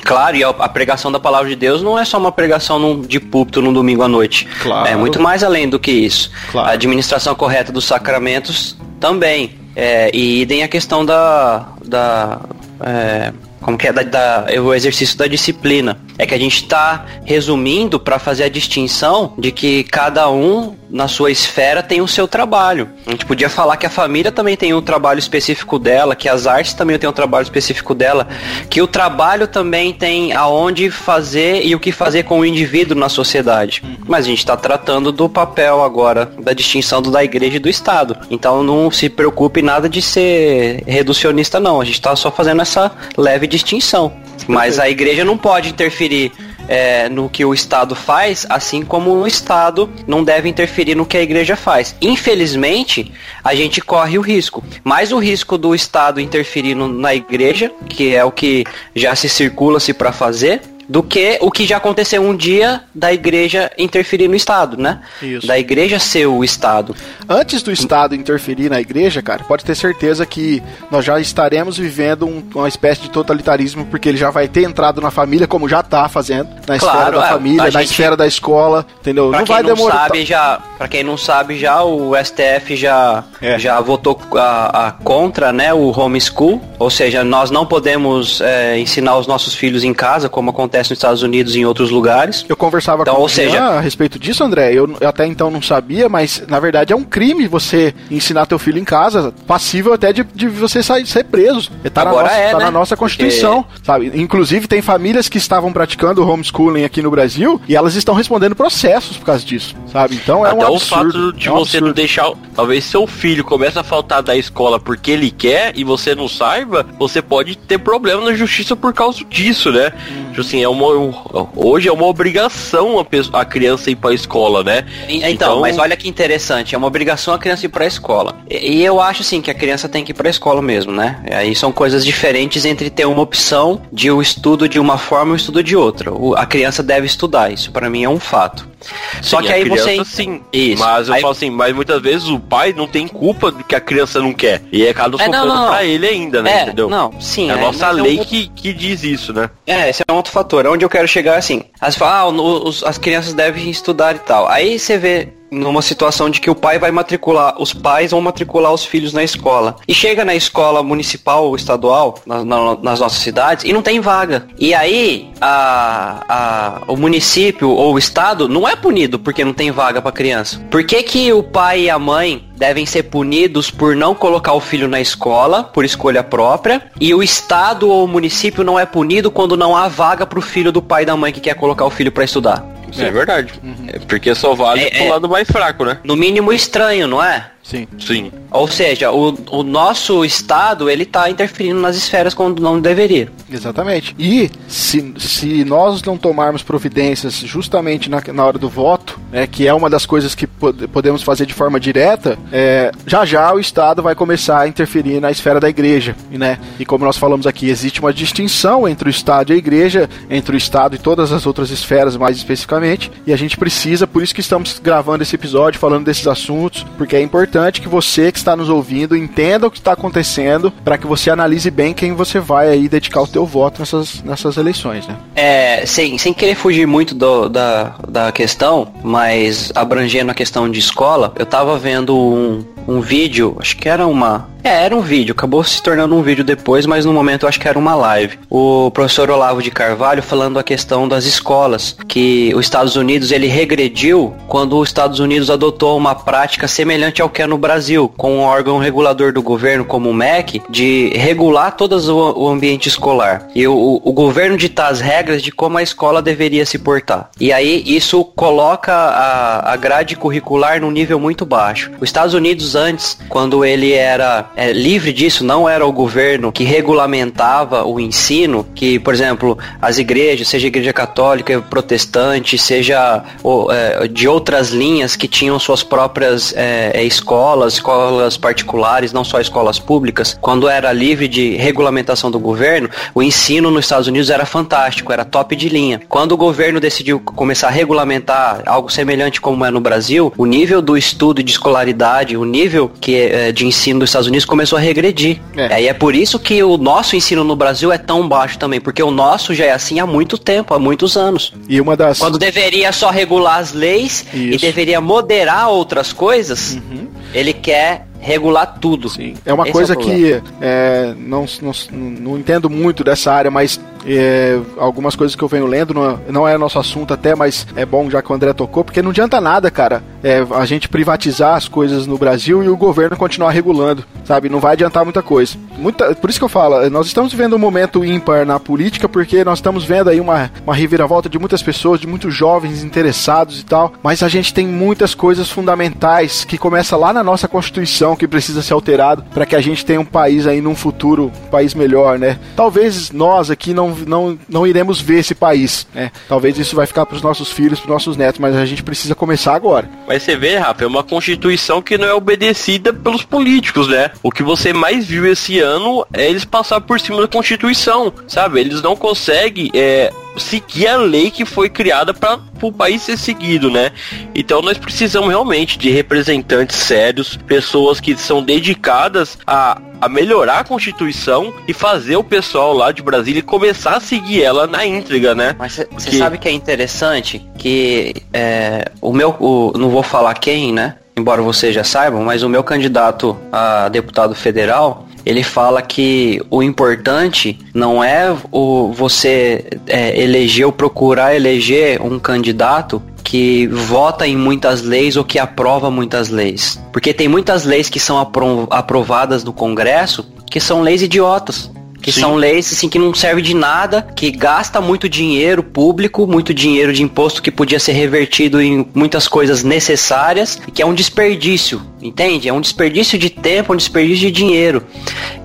Claro, e a, pregação da palavra de Deus não é só uma pregação num, de púlpito num domingo à noite. Claro. É muito mais além do que isso. Claro. A administração correta dos sacramentos também. É, e idem a questão da, da é, como que é da, da, o exercício da disciplina. É que a gente está resumindo para fazer a distinção de que cada um na sua esfera tem o seu trabalho. A gente podia falar que a família também tem um trabalho específico dela, que as artes também têm um trabalho específico dela, que o trabalho também tem aonde fazer e o que fazer com o indivíduo na sociedade. Mas a gente está tratando do papel agora da distinção do, da igreja e do Estado. Então não se preocupe nada de ser reducionista não. A gente está só fazendo essa leve distinção. Mas a igreja não pode interferir é, no que o Estado faz, assim como o Estado não deve interferir no que a igreja faz. Infelizmente, a gente corre o risco. Mais o risco do Estado interferir no, na igreja, que é o que já se circula-se para fazer, do que o que já aconteceu um dia da igreja interferir no Estado, né? Isso. Da igreja ser o Estado. Antes do Estado interferir na igreja, cara, pode ter certeza que nós já estaremos vivendo um, uma espécie de totalitarismo, porque ele já vai ter entrado na família, como já está fazendo, na claro, esfera da é, família, na esfera da escola, entendeu? Pra não vai não demorar. Sabe, já, pra quem não sabe, já o STF já, é. já votou a, a, contra né, o homeschool, ou seja, nós não podemos é, ensinar os nossos filhos em casa, como acontece acontece nos Estados Unidos e em outros lugares. Eu conversava então, com ou seja, a respeito disso, André. Eu até então não sabia, mas na verdade é um crime você ensinar teu filho em casa, passível até de, de você sair, ser preso. Tá, Agora na nossa, é, tá né? na nossa Constituição, Porque... sabe? Inclusive tem famílias que estavam praticando homeschooling aqui no Brasil e elas estão respondendo processos por causa disso, sabe? Então é até um absurdo. o fato de é um você absurdo. não deixar, talvez seu filho comece a faltar da escola porque ele quer e você não saiba, você pode ter problema na justiça por causa disso, né? Hum. Tipo assim, é uma, hoje é uma obrigação a, pessoa, a criança ir para a escola, né? Então, então, mas olha que interessante, é uma obrigação a criança ir para a escoa. E, e, eu acho assim que a criança tem que ir para a escola mesmo, né? Aí são coisas diferentes entre ter uma opção de o um estudo de uma forma e o um estudo de outra. O, a criança deve estudar, isso para mim é um fato. Só sim, que aí criança, você. Sim, isso. Mas eu aí... falo assim, mas muitas vezes o pai não tem culpa do que a criança não quer. E é cada é, sofrendo não, não, pra ele ainda, né? É, entendeu? Não, sim. É a é, nossa lei é um... que, que diz isso, né? É, esse é um outro fator. Onde eu quero chegar assim. As, ah, os, as crianças devem estudar e tal. Aí você vê numa situação de que o pai vai matricular, os pais vão matricular os filhos na escola. E chega na escola municipal ou estadual, na, na, nas nossas cidades, e não tem vaga. E aí, a, a, o município ou o estado não é punido porque não tem vaga para criança. Por que, que o pai e a mãe devem ser punidos por não colocar o filho na escola, por escolha própria, e o estado ou o município não é punido quando não há vaga para o filho do pai e da mãe que quer colocar o filho para estudar? É verdade. Uhum. É porque só vale é, pro é, lado mais fraco, né? No mínimo estranho, não é? Sim. Sim. Ou seja, o, o nosso Estado, ele tá interferindo nas esferas quando não deveria. Exatamente. E se, se nós não tomarmos providências justamente na, na hora do voto, né, que é uma das coisas que pod podemos fazer de forma direta, é, já já o Estado vai começar a interferir na esfera da igreja. Né? E como nós falamos aqui, existe uma distinção entre o Estado e a igreja, entre o Estado e todas as outras esferas mais especificamente, e a gente precisa, por isso que estamos gravando esse episódio, falando desses assuntos, porque é importante que você que está nos ouvindo entenda o que está acontecendo para que você analise bem quem você vai aí dedicar o teu voto nessas, nessas eleições, né? É, sem, sem querer fugir muito do, da, da questão, mas abrangendo a questão de escola, eu tava vendo um, um vídeo, acho que era uma. É, era um vídeo, acabou se tornando um vídeo depois, mas no momento eu acho que era uma live. O professor Olavo de Carvalho falando a questão das escolas, que os Estados Unidos ele regrediu quando os Estados Unidos adotou uma prática semelhante ao que é no Brasil, com um órgão regulador do governo como o MEC, de regular todo o, ambiente escolar. E o, o governo ditar as regras de como a escola deveria se portar. E aí isso coloca a, a grade curricular num nível muito baixo. Os Estados Unidos antes, quando ele era é, livre disso, não era o governo que regulamentava o ensino, que, por exemplo, as igrejas, seja igreja católica, protestante, seja é, de outras linhas que tinham suas próprias é, é, escolas, escolas particulares, não só escolas públicas, quando era livre de regulamentação do governo, o ensino nos Estados Unidos era fantástico, era top de linha. Quando o governo decidiu começar a regulamentar algo semelhante como é no Brasil, o nível do estudo de escolaridade, o nível que é, de ensino dos Estados Unidos começou a regredir. É. Aí é por isso que o nosso ensino no Brasil é tão baixo também, porque o nosso já é assim há muito tempo, há muitos anos. E uma das quando deveria só regular as leis isso. e deveria moderar outras coisas, uhum. Ele quer regular tudo. Sim. É uma Esse coisa é que é, não, não, não entendo muito dessa área, mas é, algumas coisas que eu venho lendo, não, não é nosso assunto até, mas é bom já que o André tocou, porque não adianta nada, cara, é, a gente privatizar as coisas no Brasil e o governo continuar regulando, sabe? Não vai adiantar muita coisa. Muita, por isso que eu falo, nós estamos vivendo um momento ímpar na política, porque nós estamos vendo aí uma, uma reviravolta de muitas pessoas, de muitos jovens interessados e tal, mas a gente tem muitas coisas fundamentais que começa lá na nossa Constituição, que precisa ser alterado para que a gente tenha um país aí num futuro, um país melhor, né? Talvez nós aqui não não, não, iremos ver esse país. Né? Talvez isso vai ficar para os nossos filhos, para os nossos netos, mas a gente precisa começar agora. Mas você vê, Rafa, é uma constituição que não é obedecida pelos políticos, né? O que você mais viu esse ano é eles passar por cima da constituição, sabe? Eles não conseguem é, seguir a lei que foi criada para o país ser seguido, né? Então nós precisamos realmente de representantes sérios, pessoas que são dedicadas a, a melhorar a Constituição e fazer o pessoal lá de Brasília começar a seguir ela na íntegra, né? Mas você sabe que é interessante que é, o meu, o, não vou falar quem, né? Embora vocês já saibam, mas o meu candidato a deputado federal, ele fala que o importante não é o você é, eleger ou procurar eleger um candidato que vota em muitas leis ou que aprova muitas leis. Porque tem muitas leis que são apro aprovadas no Congresso que são leis idiotas. Que Sim. são leis assim que não servem de nada, que gasta muito dinheiro público, muito dinheiro de imposto que podia ser revertido em muitas coisas necessárias, que é um desperdício, entende? É um desperdício de tempo, um desperdício de dinheiro,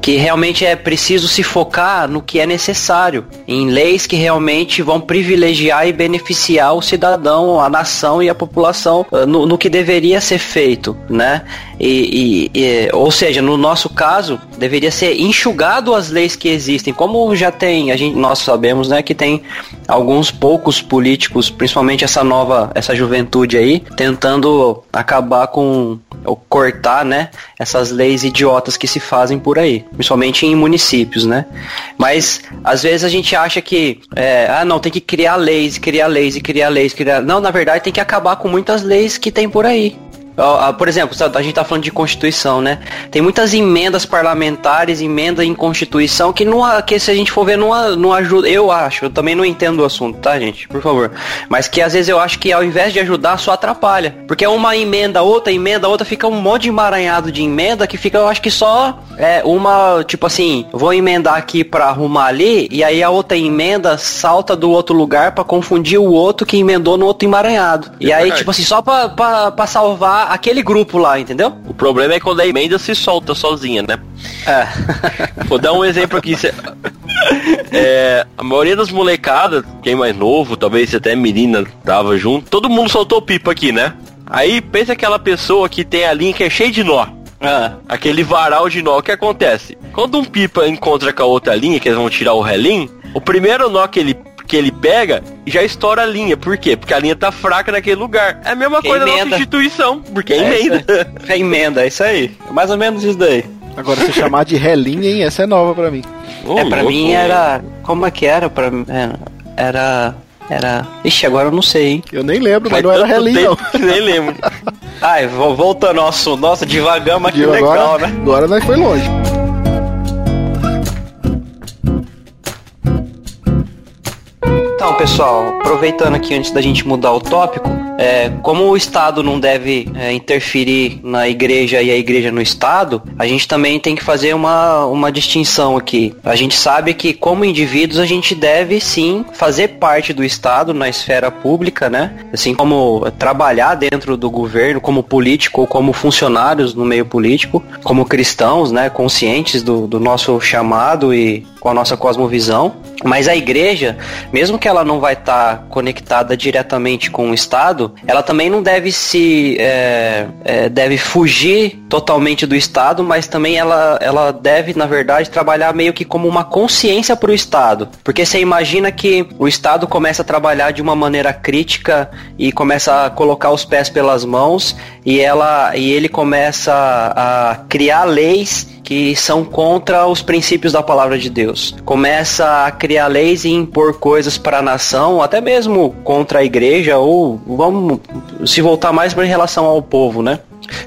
que realmente é preciso se focar no que é necessário, em leis que realmente vão privilegiar e beneficiar o cidadão, a nação e a população ah, no, no que deveria ser feito, né? E, e, e, ou seja, no nosso caso, deveria ser enxugado as leis que existem. Como já tem, a gente, nós sabemos, né, que tem alguns poucos políticos, principalmente essa nova, essa juventude aí, tentando acabar com ou cortar, né, essas leis idiotas que se fazem por aí, principalmente em municípios, né? Mas às vezes a gente acha que, é, ah, não, tem que criar leis, criar leis e criar leis, criar. Não, na verdade tem que acabar com muitas leis que tem por aí. Por exemplo, a gente tá falando de Constituição, né? Tem muitas emendas parlamentares, emenda em Constituição, que, não, que se a gente for ver, não, não ajuda. Eu acho, eu também não entendo o assunto, tá, gente? Por favor. Mas que às vezes eu acho que ao invés de ajudar, só atrapalha. Porque é uma emenda, outra emenda, outra, fica um monte de emaranhado de emenda que fica, eu acho que só é uma, tipo assim, vou emendar aqui pra arrumar ali, e aí a outra emenda salta do outro lugar para confundir o outro que emendou no outro emaranhado. E é aí, verdade. tipo assim, só pra, pra, aquele grupo lá, entendeu? O problema é quando a emenda se solta sozinha, né? É. <laughs> Vou dar um exemplo aqui. É, a maioria das molecadas, quem mais novo, talvez até menina tava junto, todo mundo soltou pipa aqui, né? Aí pensa aquela pessoa que tem a linha que é cheia de nó. Ah, Aquele varal de nó, o que acontece? Quando um pipa encontra com a outra linha, que eles vão tirar o relim, o primeiro nó que ele, que ele pega já estoura a linha. Por quê? Porque a linha tá fraca naquele lugar. É a mesma Que coisa da emenda. nossa instituição, porque é, é emenda. É emenda, é isso aí. É mais ou menos isso daí. Agora, se chamar de relinha, hein? Essa é nova pra mim. Ô, é, pra louco. mim era. Como é que era? Pra, era. Era. Era. Ixi, agora eu não sei, hein? Eu nem lembro, mas Faz não era relinha, <laughs> Nem lembro. Ai, vo- voltando ao assunto. Nossa, divagamos aqui legal, agora, né? agora nós foi longe. Então, pessoal, aproveitando aqui antes da gente mudar o tópico, é, como o Estado não deve é, interferir na igreja e a igreja no Estado, a gente também tem que fazer uma, uma distinção aqui. A gente sabe que, como indivíduos, a gente deve sim fazer parte do Estado na esfera pública, né? Assim como trabalhar dentro do governo como político ou como funcionários no meio político, como cristãos, né? Conscientes do, do nosso chamado e com a nossa cosmovisão. Mas a igreja, mesmo que ela não vai estar conectada diretamente com o Estado, ela também não deve se é, é, deve fugir totalmente do Estado, mas também ela, ela deve, na verdade, trabalhar meio que como uma consciência para o Estado. Porque você imagina que o Estado começa a trabalhar de uma maneira crítica e começa a colocar os pés pelas mãos e ela e ele começa a criar leis que são contra os princípios da palavra de Deus. Começa a criar leis e impor coisas para a nação, até mesmo contra a igreja, ou vamos se voltar mais para em relação ao povo, né?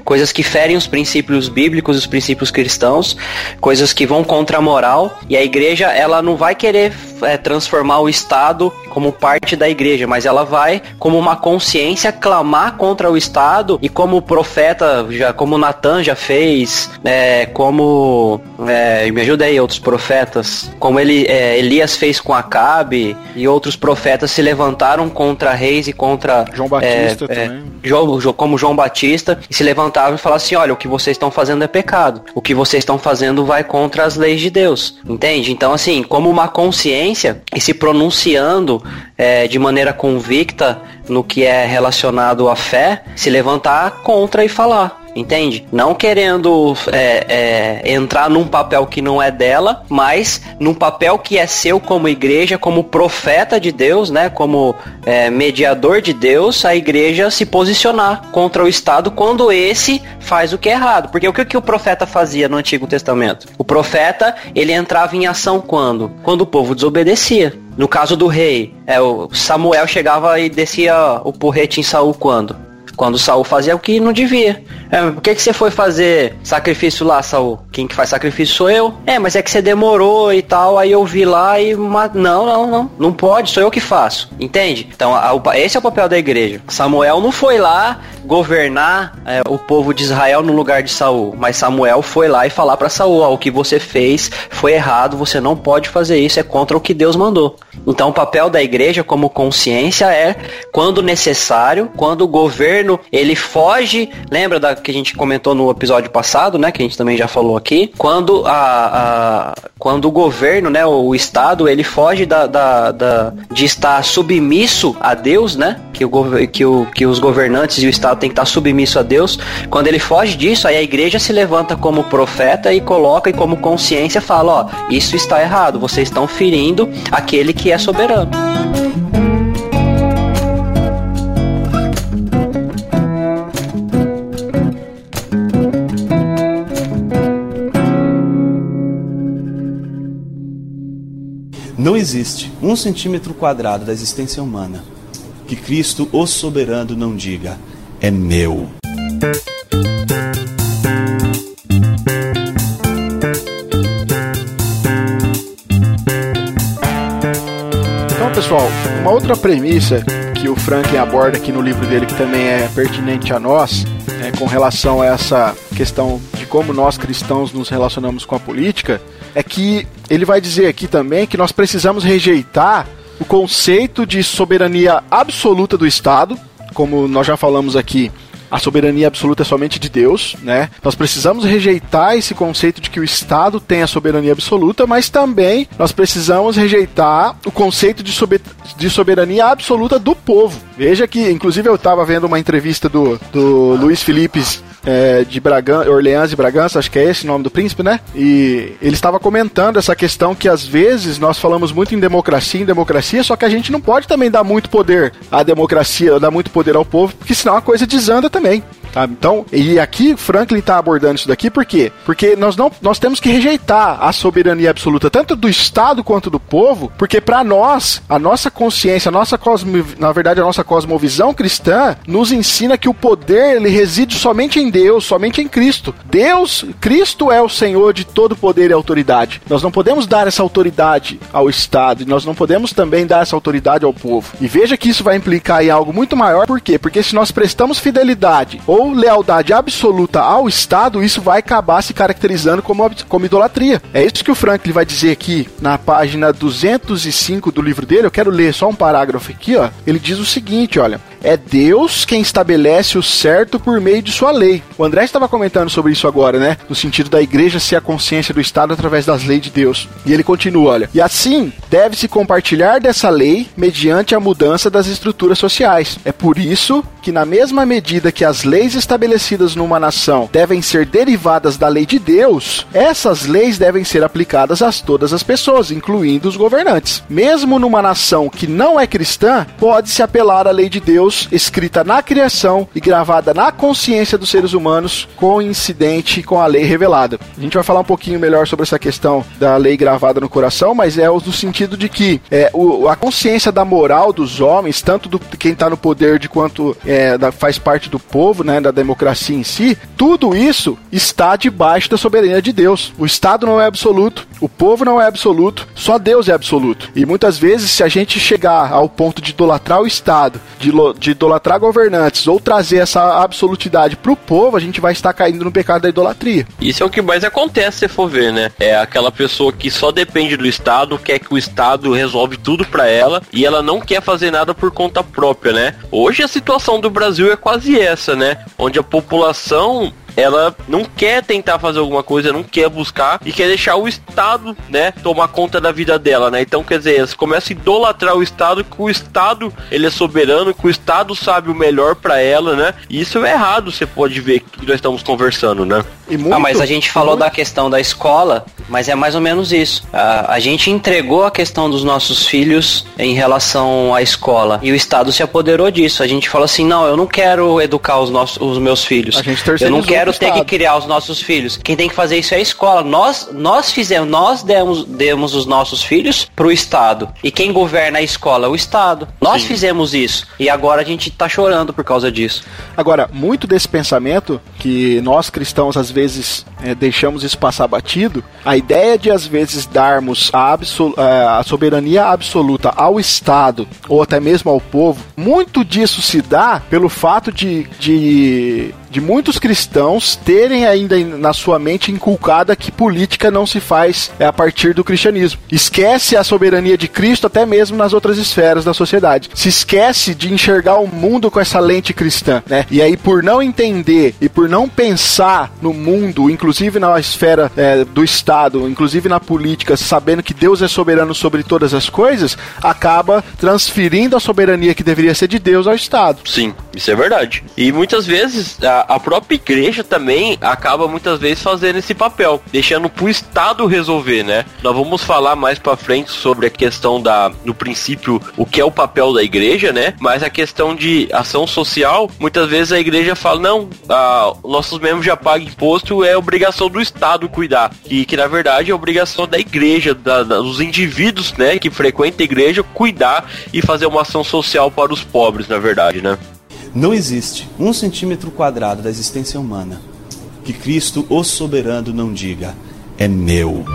Coisas que ferem os princípios bíblicos, os princípios cristãos, coisas que vão contra a moral, e a igreja ela não vai querer é, transformar o Estado como parte da igreja, mas ela vai, como uma consciência, clamar contra o Estado e como o profeta, já, como Natan já fez, é, como é, me ajuda aí outros profetas, como ele é, Elias fez com Acabe e outros profetas se levantaram contra reis e contra João Batista é, é, também. João- Jo- como João Batista, e se levantavam e falavam assim: olha, o que vocês estão fazendo é pecado. O que vocês estão fazendo vai contra as leis de Deus. Entende? Então, assim, como uma consciência e se pronunciando é, de maneira convicta no que é relacionado à fé, se levantar contra e falar. Entende? Não querendo é, é, entrar num papel que não é dela, mas num papel que é seu como igreja, como profeta de Deus, né? Como é, mediador de Deus, a igreja se posicionar contra o Estado quando esse faz o que é errado. Porque o que, que o profeta fazia no Antigo Testamento? O profeta, ele entrava em ação quando? Quando o povo desobedecia. No caso do rei, é, o Samuel chegava e descia o porrete em Saul quando? Quando Saul fazia o que não devia. É, por que, que você foi fazer sacrifício lá, Saul? Quem que faz sacrifício sou eu. É, mas é que você demorou e tal, aí eu vi lá e. Não, não, não. Não pode, sou eu que faço. Entende? Então, a- pa- esse é o papel da igreja. Samuel não foi lá governar é, o povo de Israel no lugar de Saul, mas Samuel foi lá e falar para Saul: ó, o que você fez foi errado, você não pode fazer isso, é contra o que Deus mandou. Então, o papel da igreja como consciência é, quando necessário, quando o governo ele foge, lembra da que a gente comentou no episódio passado, né, que a gente também já falou aqui, quando a, a quando o governo, né, o estado, ele foge da, da, da- de estar submisso a Deus, né, que o, que, o, que os governantes e o estado tem que estar submisso a Deus. Quando ele foge disso, aí a igreja se levanta como profeta e coloca e como consciência fala, ó, isso está errado, vocês estão ferindo aquele que é soberano. Não existe um centímetro quadrado da existência humana que Cristo, o soberano, não diga: é meu. Então, pessoal, uma outra premissa que o Franklin aborda aqui no livro dele, que também é pertinente a nós, é, com relação a essa questão como nós cristãos nos relacionamos com a política, é que ele vai dizer aqui também que nós precisamos rejeitar o conceito de soberania absoluta do Estado, como nós já falamos aqui. a soberania absoluta é somente de Deus, né? Nós precisamos rejeitar esse conceito de que o Estado tem a soberania absoluta, mas também nós precisamos rejeitar o conceito de, sober de soberania absoluta do povo. Veja que, inclusive, eu estava vendo uma entrevista do, do Luiz Felipe é, de Bragança, Orleans e Bragança, acho que é esse o nome do príncipe, né? E ele estava comentando essa questão que às vezes nós falamos muito em democracia, em democracia, só que a gente não pode também dar muito poder à democracia, dar muito poder ao povo, porque senão a coisa desanda também. Tá? Então, e aqui Franklin está abordando isso daqui por quê? Porque nós não nós temos que rejeitar a soberania absoluta tanto do Estado quanto do povo, porque para nós, a nossa consciência, a nossa cosmo, na verdade a nossa cosmovisão cristã nos ensina que o poder ele reside somente em Deus, somente em Cristo. Deus, Cristo é o Senhor de todo poder e autoridade. Nós não podemos dar essa autoridade ao Estado, e nós não podemos também dar essa autoridade ao povo. E veja que isso vai implicar em algo muito maior, por quê? Porque se nós prestamos fidelidade ou lealdade absoluta ao Estado, isso vai acabar se caracterizando como, como idolatria. É isso que o Franklin vai dizer aqui na página 205 do livro dele. Eu quero ler só um parágrafo aqui, ó. Ele diz o seguinte, olha: é Deus quem estabelece o certo por meio de sua lei. O André estava comentando sobre isso agora, né? No sentido da igreja ser a consciência do Estado através das leis de Deus. E ele continua, olha. E assim, deve-se compartilhar dessa lei mediante a mudança das estruturas sociais. É por isso que, na mesma medida que as leis estabelecidas numa nação devem ser derivadas da lei de Deus, essas leis devem ser aplicadas a todas as pessoas, incluindo os governantes. Mesmo numa nação que não é cristã, pode-se apelar à lei de Deus escrita na criação e gravada na consciência dos seres humanos, coincidente com a lei revelada. A gente vai falar um pouquinho melhor sobre essa questão da lei gravada no coração, mas é no sentido de que é, o, a consciência da moral dos homens, tanto do quem está no poder de quanto é, da, faz parte do povo, né, da democracia em si, tudo isso está debaixo da soberania de Deus. O Estado não é absoluto, o povo não é absoluto, só Deus é absoluto. E muitas vezes, se a gente chegar ao ponto de idolatrar o Estado, de, de idolatrar governantes ou trazer essa absolutidade para o povo, a gente vai estar caindo no pecado da idolatria. Isso é o que mais acontece se for ver, né? É aquela pessoa que só depende do Estado, quer que o Estado resolve tudo para ela e ela não quer fazer nada por conta própria, né? Hoje a situação do Brasil é quase essa, né? Onde a população ela não quer tentar fazer alguma coisa, não quer buscar e quer deixar o Estado, né, tomar conta da vida dela, né? Então, quer dizer, você começa a idolatrar o Estado, que o Estado, ele é soberano, que o Estado sabe o melhor para ela, né? E isso é errado, você pode ver que nós estamos conversando, né? Muito, ah, mas a gente falou muito. da questão da escola, mas é mais ou menos isso. A, a gente entregou a questão dos nossos filhos em relação à escola e o Estado se apoderou disso. A gente falou assim, não, eu não quero educar os, nossos, os meus filhos. A gente eu não quero ter que criar os nossos filhos. Quem tem que fazer isso é a escola. Nós, nós fizemos, nós demos, demos os nossos filhos pro Estado. E quem governa a escola é o Estado. Nós Sim. fizemos isso. E agora a gente tá chorando por causa disso. Agora, muito desse pensamento que nós cristãos às vezes é, deixamos isso passar batido, a ideia de às vezes darmos a, é, a soberania absoluta ao Estado ou até mesmo ao povo, muito disso se dá pelo fato de, de de muitos cristãos terem ainda na sua mente inculcada que política não se faz é, a partir do cristianismo. Esquece a soberania de Cristo até mesmo nas outras esferas da sociedade. Se esquece de enxergar o mundo com essa lente cristã, né? E aí por não entender e por não pensar no mundo, inclusive na esfera é, do Estado, inclusive na política, sabendo que Deus é soberano sobre todas as coisas, acaba transferindo a soberania que deveria ser de Deus ao Estado. Sim, isso é verdade. E muitas vezes a, a, própria igreja também acaba muitas vezes fazendo esse papel, deixando pro Estado resolver, né? Nós vamos falar mais para frente sobre a questão da, no princípio, o que é o papel da igreja, né? Mas a questão de ação social, muitas vezes a igreja fala, não, a, nossos membros já pagam imposto, é obrigação do Estado cuidar. E que na verdade é obrigação da igreja, da, da, dos indivíduos, né, que frequentam a igreja, cuidar e fazer uma ação social para os pobres, na verdade, né? Não existe um centímetro quadrado da existência humana que Cristo, o soberano, não diga: é meu.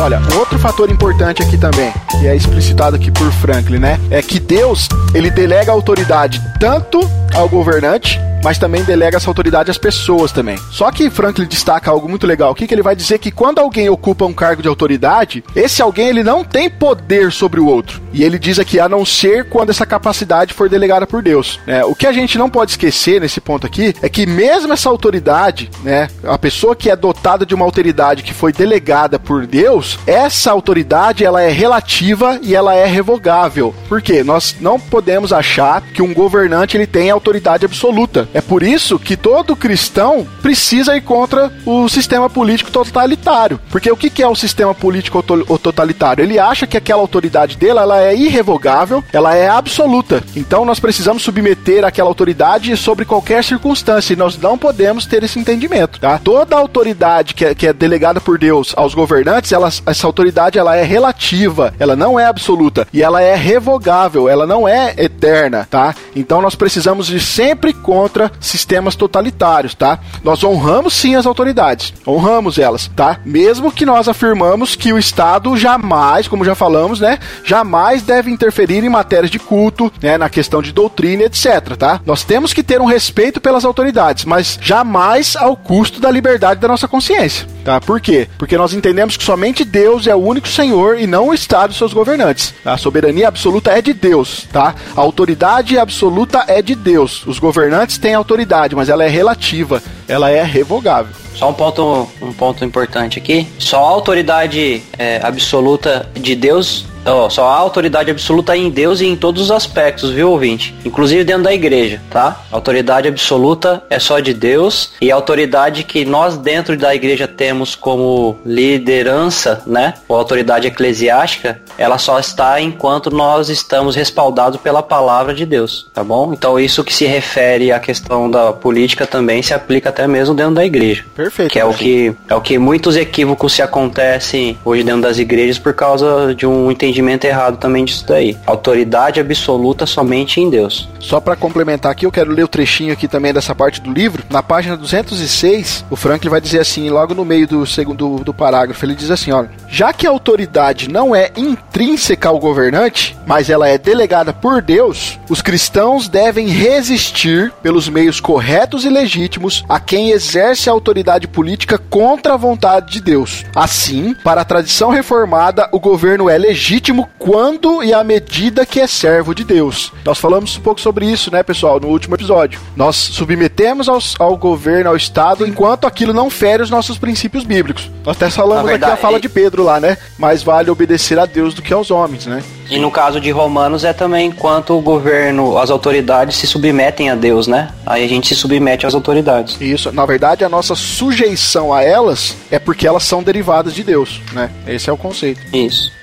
Olha, outro fator importante aqui também, que é explicitado aqui por Franklin, né? É que Deus, ele delega autoridade tanto ao governante mas também delega essa autoridade às pessoas também. Só que Franklin destaca algo muito legal aqui, que ele vai dizer que quando alguém ocupa um cargo de autoridade, esse alguém ele não tem poder sobre o outro. E ele diz aqui, a não ser quando essa capacidade for delegada por Deus. É, o que a gente não pode esquecer nesse ponto aqui é que mesmo essa autoridade, né, a pessoa que é dotada de uma autoridade que foi delegada por Deus, essa autoridade ela é relativa e ela é revogável. Por quê? Nós não podemos achar que um governante ele tem autoridade absoluta. É por isso que todo cristão precisa ir contra o sistema político totalitário. Porque o que é o sistema político totalitário? Ele acha que aquela autoridade dele ela é irrevogável, ela é absoluta. Então nós precisamos submeter aquela autoridade sobre qualquer circunstância e nós não podemos ter esse entendimento, tá? Toda autoridade que é, que é delegada por Deus aos governantes, ela, essa autoridade ela é relativa, ela não é absoluta e ela é revogável, ela não é eterna, tá? Então nós precisamos ir sempre contra sistemas totalitários, tá? Nós honramos sim as autoridades, honramos elas, tá? Mesmo que nós afirmamos que o Estado jamais, como já falamos, né, jamais deve interferir em matérias de culto, né, na questão de doutrina, etc, tá? Nós temos que ter um respeito pelas autoridades, mas jamais ao custo da liberdade da nossa consciência, tá? Por quê? Porque nós entendemos que somente Deus é o único Senhor e não o Estado e seus governantes. A soberania absoluta é de Deus, tá? A autoridade absoluta é de Deus. Os governantes têm autoridade, mas ela é relativa, ela é revogável. Só um ponto, um ponto importante aqui. Só a autoridade é, absoluta de Deus Oh, só há autoridade absoluta em Deus e em todos os aspectos, viu, ouvinte? Inclusive dentro da igreja, tá? autoridade absoluta é só de Deus e a autoridade que nós dentro da igreja temos como liderança, né? Ou autoridade eclesiástica, ela só está enquanto nós estamos respaldados pela palavra de Deus, tá bom? Então isso que se refere à questão da política também se aplica até mesmo dentro da igreja. Perfeito. Que é o que é o que muitos equívocos se acontecem hoje dentro das igrejas por causa de um entendimento entendimento errado também disso daí. Autoridade absoluta somente em Deus. Só para complementar aqui, eu quero ler o trechinho aqui também dessa parte do livro. Na página 206, o Franklin vai dizer assim, logo no meio do segundo do parágrafo, ele diz assim, olha, já que a autoridade não é intrínseca ao governante, mas ela é delegada por Deus, os cristãos devem resistir pelos meios corretos e legítimos a quem exerce a autoridade política contra a vontade de Deus. Assim, para a tradição reformada, o governo é legítimo legítimo quando e à medida que é servo de Deus. Nós falamos um pouco sobre isso, né, pessoal, no último episódio. Nós submetemos aos, ao governo, ao Estado, enquanto aquilo não fere os nossos princípios bíblicos. Nós até falamos verdade, aqui a fala e... de Pedro lá, né? Mais vale obedecer a Deus do que aos homens, né? E no caso de Romanos é também enquanto o governo, as autoridades se submetem a Deus, né? Aí a gente se submete às autoridades. Isso, na verdade a nossa sujeição a elas é porque elas são derivadas de Deus, né? Esse é o conceito. Isso.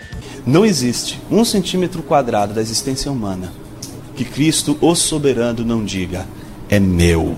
Não existe um centímetro quadrado da existência humana que Cristo, o soberano, não diga: é meu.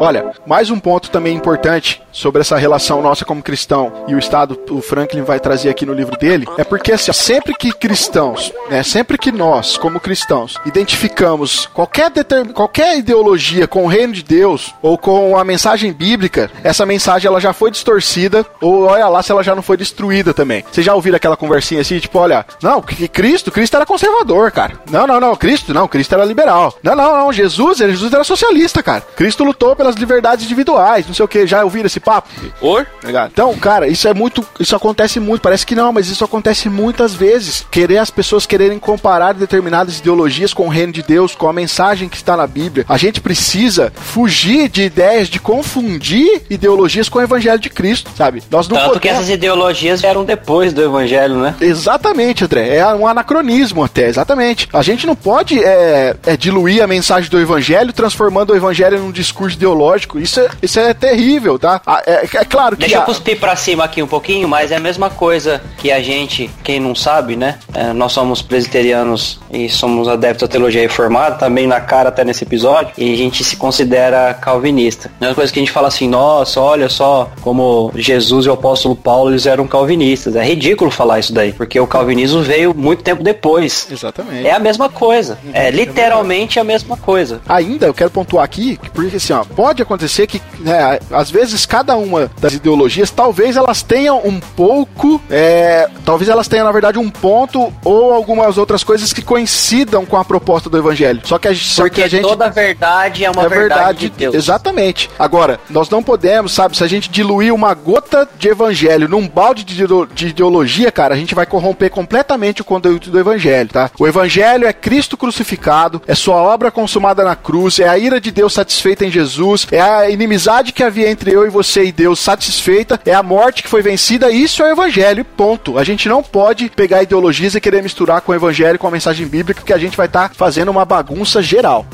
Olha, mais um ponto também importante sobre essa relação nossa como cristão e o Estado, o Franklin vai trazer aqui no livro dele, é porque assim, sempre que cristãos, né, sempre que nós, como cristãos, identificamos qualquer, determin... qualquer ideologia com o reino de Deus ou com a mensagem bíblica, essa mensagem ela já foi distorcida ou olha lá se ela já não foi destruída também. Vocês já ouviram aquela conversinha assim, tipo, olha, não, que Cristo, Cristo era conservador, cara. Não, não, não, Cristo, não, Cristo era liberal. Não, não, não, Jesus, Jesus era socialista, cara. Cristo lutou pela pelas liberdades individuais, não sei o que. Já ouviram esse papo? Or? Então, cara, isso é muito. Isso acontece muito. Parece que não, mas isso acontece muitas vezes. Querer as pessoas quererem comparar determinadas ideologias com o reino de Deus, com a mensagem que está na Bíblia. A gente precisa fugir de ideias de confundir ideologias com o evangelho de Cristo, sabe? Nós não Tanto podemos... que essas ideologias vieram depois do evangelho, né? Exatamente, André. É um anacronismo até, exatamente. A gente não pode é, é diluir a mensagem do evangelho transformando o evangelho num discurso ideológico ideológico. Isso é, isso é terrível, tá? Ah, é, é claro que. Deixa eu cuspir pra cima aqui um pouquinho, mas é a mesma coisa que a gente, quem não sabe, né? É, nós somos presbiterianos e somos adeptos à teologia reformada, também na cara até nesse episódio, e a gente se considera calvinista. É uma coisa que a gente fala assim, nossa, olha só como Jesus e o apóstolo Paulo eles eram calvinistas. É ridículo falar isso daí, porque o calvinismo veio muito tempo depois. Exatamente. É a mesma coisa. É literalmente a mesma coisa. Ainda eu quero pontuar aqui, porque assim, ó, pode acontecer que, né, às vezes, cada uma das ideologias, talvez elas tenham um pouco, é, talvez elas tenham, na verdade, um ponto ou algumas outras coisas que coincidam com a proposta do evangelho. Só que a, só Porque que a gente. toda verdade é uma é verdade, verdade, de Deus. exatamente. Agora, nós não podemos, sabe, se a gente diluir uma gota de evangelho num balde de ideologia, cara, a gente vai corromper completamente o conteúdo do evangelho, tá? O evangelho é Cristo crucificado, é sua obra consumada na cruz, é a ira de Deus satisfeita em Jesus, é a inimizade que havia entre eu e você e Deus satisfeita, é a morte que foi vencida, isso é o evangelho, ponto. A gente não pode pegar ideologias e querer misturar com o evangelho, com a mensagem bíblica, porque a gente vai estar fazendo uma bagunça geral.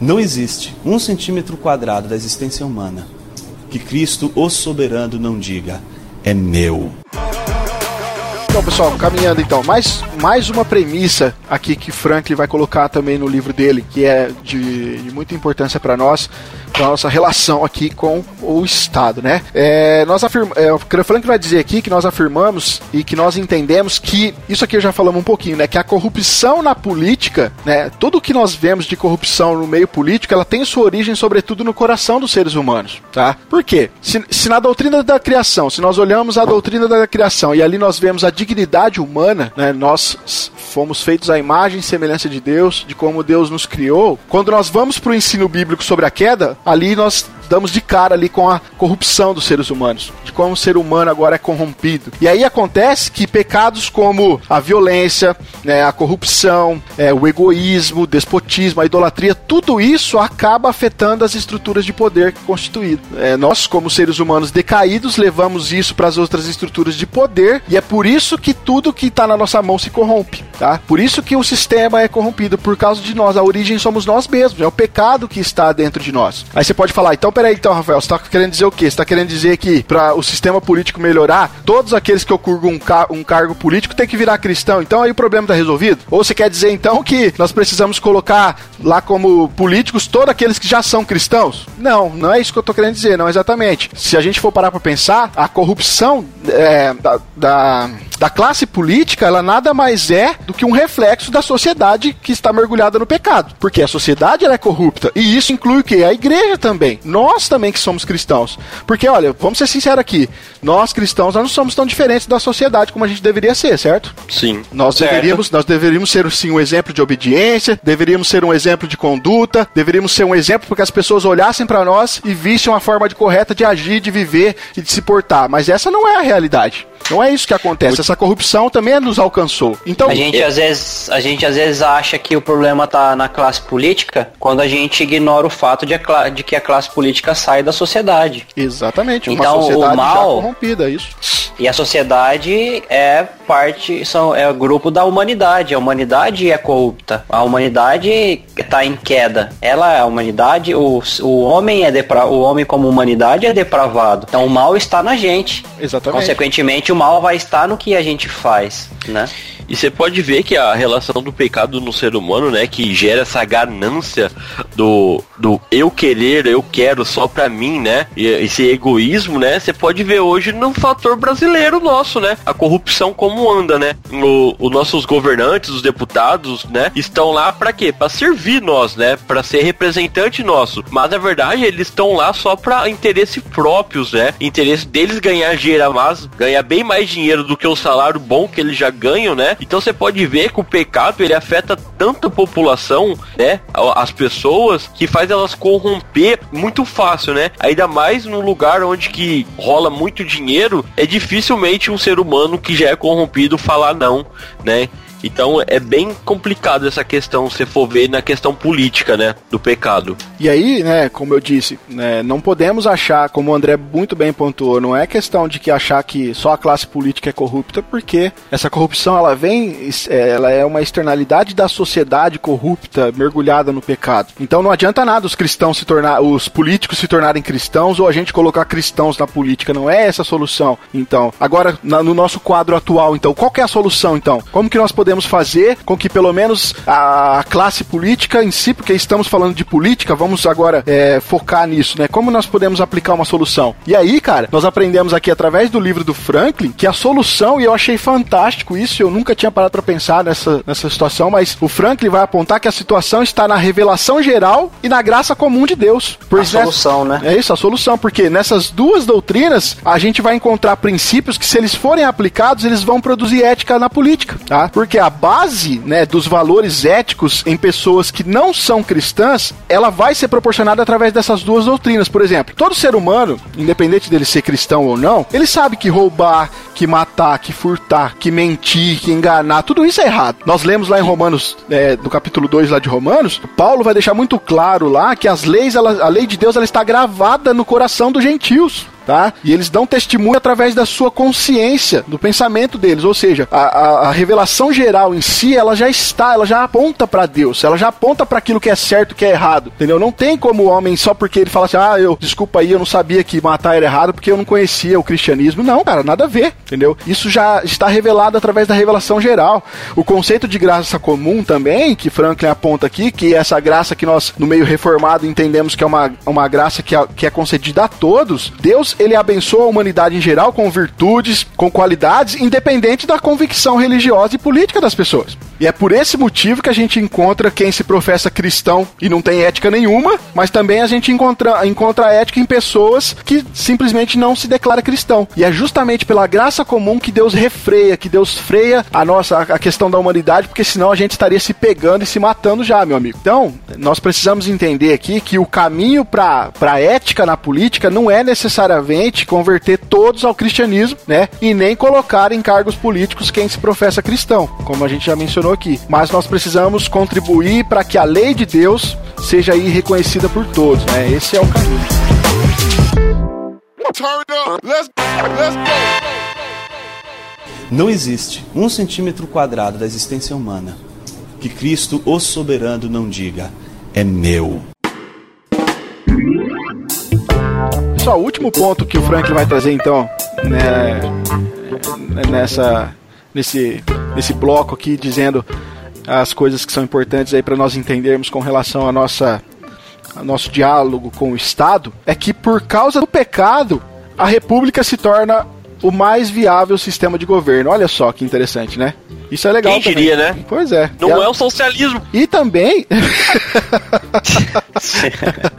Não existe um centímetro quadrado da existência humana que Cristo, o soberano, não diga: é meu. Então, pessoal, caminhando então, mais, mais uma premissa aqui que Franklin vai colocar também no livro dele, que é de, de muita importância para nós, para nossa relação aqui com o Estado, né? É, nós afirma, é, o Franklin vai dizer aqui que nós afirmamos e que nós entendemos que, isso aqui já falamos um pouquinho, né? Que a corrupção na política, né? Tudo que nós vemos de corrupção no meio político, ela tem sua origem, sobretudo, no coração dos seres humanos, tá? Por quê? Se, se na doutrina da criação, se nós olhamos a doutrina da criação e ali nós vemos a dignidade humana, né? Nós fomos feitos à imagem e semelhança de Deus, de como Deus nos criou. Quando nós vamos para o ensino bíblico sobre a queda, ali nós damos de cara ali com a corrupção dos seres humanos, de como o ser humano agora é corrompido. E aí acontece que pecados como a violência, né, a corrupção, é, o egoísmo, o despotismo, a idolatria, tudo isso acaba afetando as estruturas de poder constituídas. É, nós, como seres humanos decaídos, levamos isso para as outras estruturas de poder e é por isso que tudo que está na nossa mão se corrompe, tá? Por isso que o sistema é corrompido por causa de nós. A origem somos nós mesmos, é o pecado que está dentro de nós. Aí você pode falar, então peraí, então, Rafael, você tá querendo dizer o quê? Você tá querendo dizer que para o sistema político melhorar, todos aqueles que ocupam um, ca- um cargo político têm que virar cristão. Então aí o problema tá resolvido? Ou você quer dizer então que nós precisamos colocar lá como políticos todos aqueles que já são cristãos? Não, não é isso que eu tô querendo dizer, não exatamente. Se a gente for parar para pensar, a corrupção é, da, da da classe política, ela nada mais é do que um reflexo da sociedade que está mergulhada no pecado. Porque a sociedade é corrupta. E isso inclui o quê? A igreja também. Nós também que somos cristãos. Porque, olha, vamos ser sinceros aqui. Nós cristãos, nós não somos tão diferentes da sociedade como a gente deveria ser, certo? Sim. Nós Certo. deveríamos, nós deveríamos ser sim um exemplo de obediência, deveríamos ser um exemplo de conduta, deveríamos ser um exemplo porque as pessoas olhassem para nós e vissem uma forma de correta de agir, de viver e de se portar. Mas essa não é a realidade. Não é isso que acontece. Essa corrupção também nos alcançou. Então, A gente, às vezes, a gente às vezes acha que o problema tá na classe política quando a gente ignora o fato de, a de que a classe política sai da sociedade. exatamente, uma Então, o sociedade já mal- corrompida, isso. E a sociedade é parte, são, é o grupo da humanidade. A humanidade é corrupta. A humanidade está em queda. Ela é a humanidade, o, o homem é depra, o homem como humanidade é depravado. Então o mal está na gente. Exatamente. Consequentemente, o mal vai estar no que a gente faz, né? E você pode ver que a relação do pecado no ser humano, né, que gera essa ganância do, do eu querer, eu quero só pra mim, né, e esse egoísmo, né, você pode ver hoje no fator brasileiro nosso, né, a corrupção como anda, né, o, os nossos governantes, os deputados, né, estão lá pra quê? Pra servir nós, né, pra ser representante nosso, mas na verdade eles estão lá só pra interesse próprios, né, interesse deles ganhar dinheiro a mais, ganhar bem mais dinheiro do que o salário bom que eles já ganham, né, então você pode ver que o pecado ele afeta tanto a população, né, as pessoas, que faz elas corromper muito fácil, né? Ainda mais num lugar onde que rola muito dinheiro, é dificilmente um ser humano que já é corrompido falar não, né? Então é bem complicado essa questão, se for ver na questão política, né, do pecado. E aí, né, como eu disse, né, não podemos achar, como o André muito bem pontuou, não é questão de que achar que só a classe política é corrupta, porque essa corrupção ela vem, é, ela é uma externalidade da sociedade corrupta, mergulhada no pecado. Então não adianta nada os cristãos se tornar, os políticos se tornarem cristãos ou a gente colocar cristãos na política, não é essa a solução. Então, agora na- no nosso quadro atual, então, qual é a solução então? Como que nós podemos podemos fazer com que pelo menos a classe política em si, porque estamos falando de política, vamos agora é, focar nisso, né? Como nós podemos aplicar uma solução? E aí, cara, nós aprendemos aqui através do livro do Franklin que a solução, e eu achei fantástico isso, eu nunca tinha parado para pensar nessa, nessa situação, mas o Franklin vai apontar que a situação está na revelação geral e na graça comum de Deus. Por a solução, né? É isso, a solução, porque nessas duas doutrinas a gente vai encontrar princípios que, se eles forem aplicados, eles vão produzir ética na política, tá? Porque a base, né, dos valores éticos em pessoas que não são cristãs, ela vai ser proporcionada através dessas duas doutrinas. Por exemplo, todo ser humano, independente dele ser cristão ou não, ele sabe que roubar, que matar, que furtar, que mentir, que enganar, tudo isso é errado. Nós lemos lá em Romanos, é, do capítulo 2 lá de Romanos, Paulo vai deixar muito claro lá que as leis, ela, a lei de Deus, ela está gravada no coração dos gentios tá? E eles dão testemunho através da sua consciência, do pensamento deles. Ou seja, a, a, a revelação geral em si, ela já está, ela já aponta para Deus, ela já aponta para aquilo que é certo, que é errado, entendeu? Não tem como o homem só porque ele fala assim, ah, eu, desculpa aí, eu não sabia que matar era errado porque eu não conhecia o cristianismo. Não, cara, nada a ver, entendeu? Isso já está revelado através da revelação geral. O conceito de graça comum também, que Franklin aponta aqui, que é essa graça que nós, no meio reformado, entendemos que é uma, uma graça que é, que é concedida a todos, Deus ele abençoa a humanidade em geral com virtudes, com qualidades, independente da convicção religiosa e política das pessoas. E é por esse motivo que a gente encontra quem se professa cristão e não tem ética nenhuma, mas também a gente encontra, encontra ética em pessoas que simplesmente não se declara cristão. E é justamente pela graça comum que Deus refreia, que Deus freia a nossa a questão da humanidade, porque senão a gente estaria se pegando e se matando já, meu amigo. Então, nós precisamos entender aqui que o caminho para a ética na política não é necessariamente converter todos ao cristianismo, né? E nem colocar em cargos políticos quem se professa cristão, como a gente já mencionou mencionou aqui. Mas nós precisamos contribuir para que a lei de Deus seja aí reconhecida por todos, né? Esse é o caminho. Não existe um centímetro quadrado da existência humana que Cristo, o soberano, não diga: é meu. Pessoal, o último ponto que o Franklin vai trazer então, né, nessa, nesse nesse bloco aqui dizendo as coisas que são importantes aí para nós entendermos com relação à nossa nosso diálogo com o Estado é que por causa do pecado a República se torna o mais viável sistema de governo. Olha só que interessante, né? Isso é legal Quem também. diria, né? Pois é. Não e é o socialismo. E também. <laughs>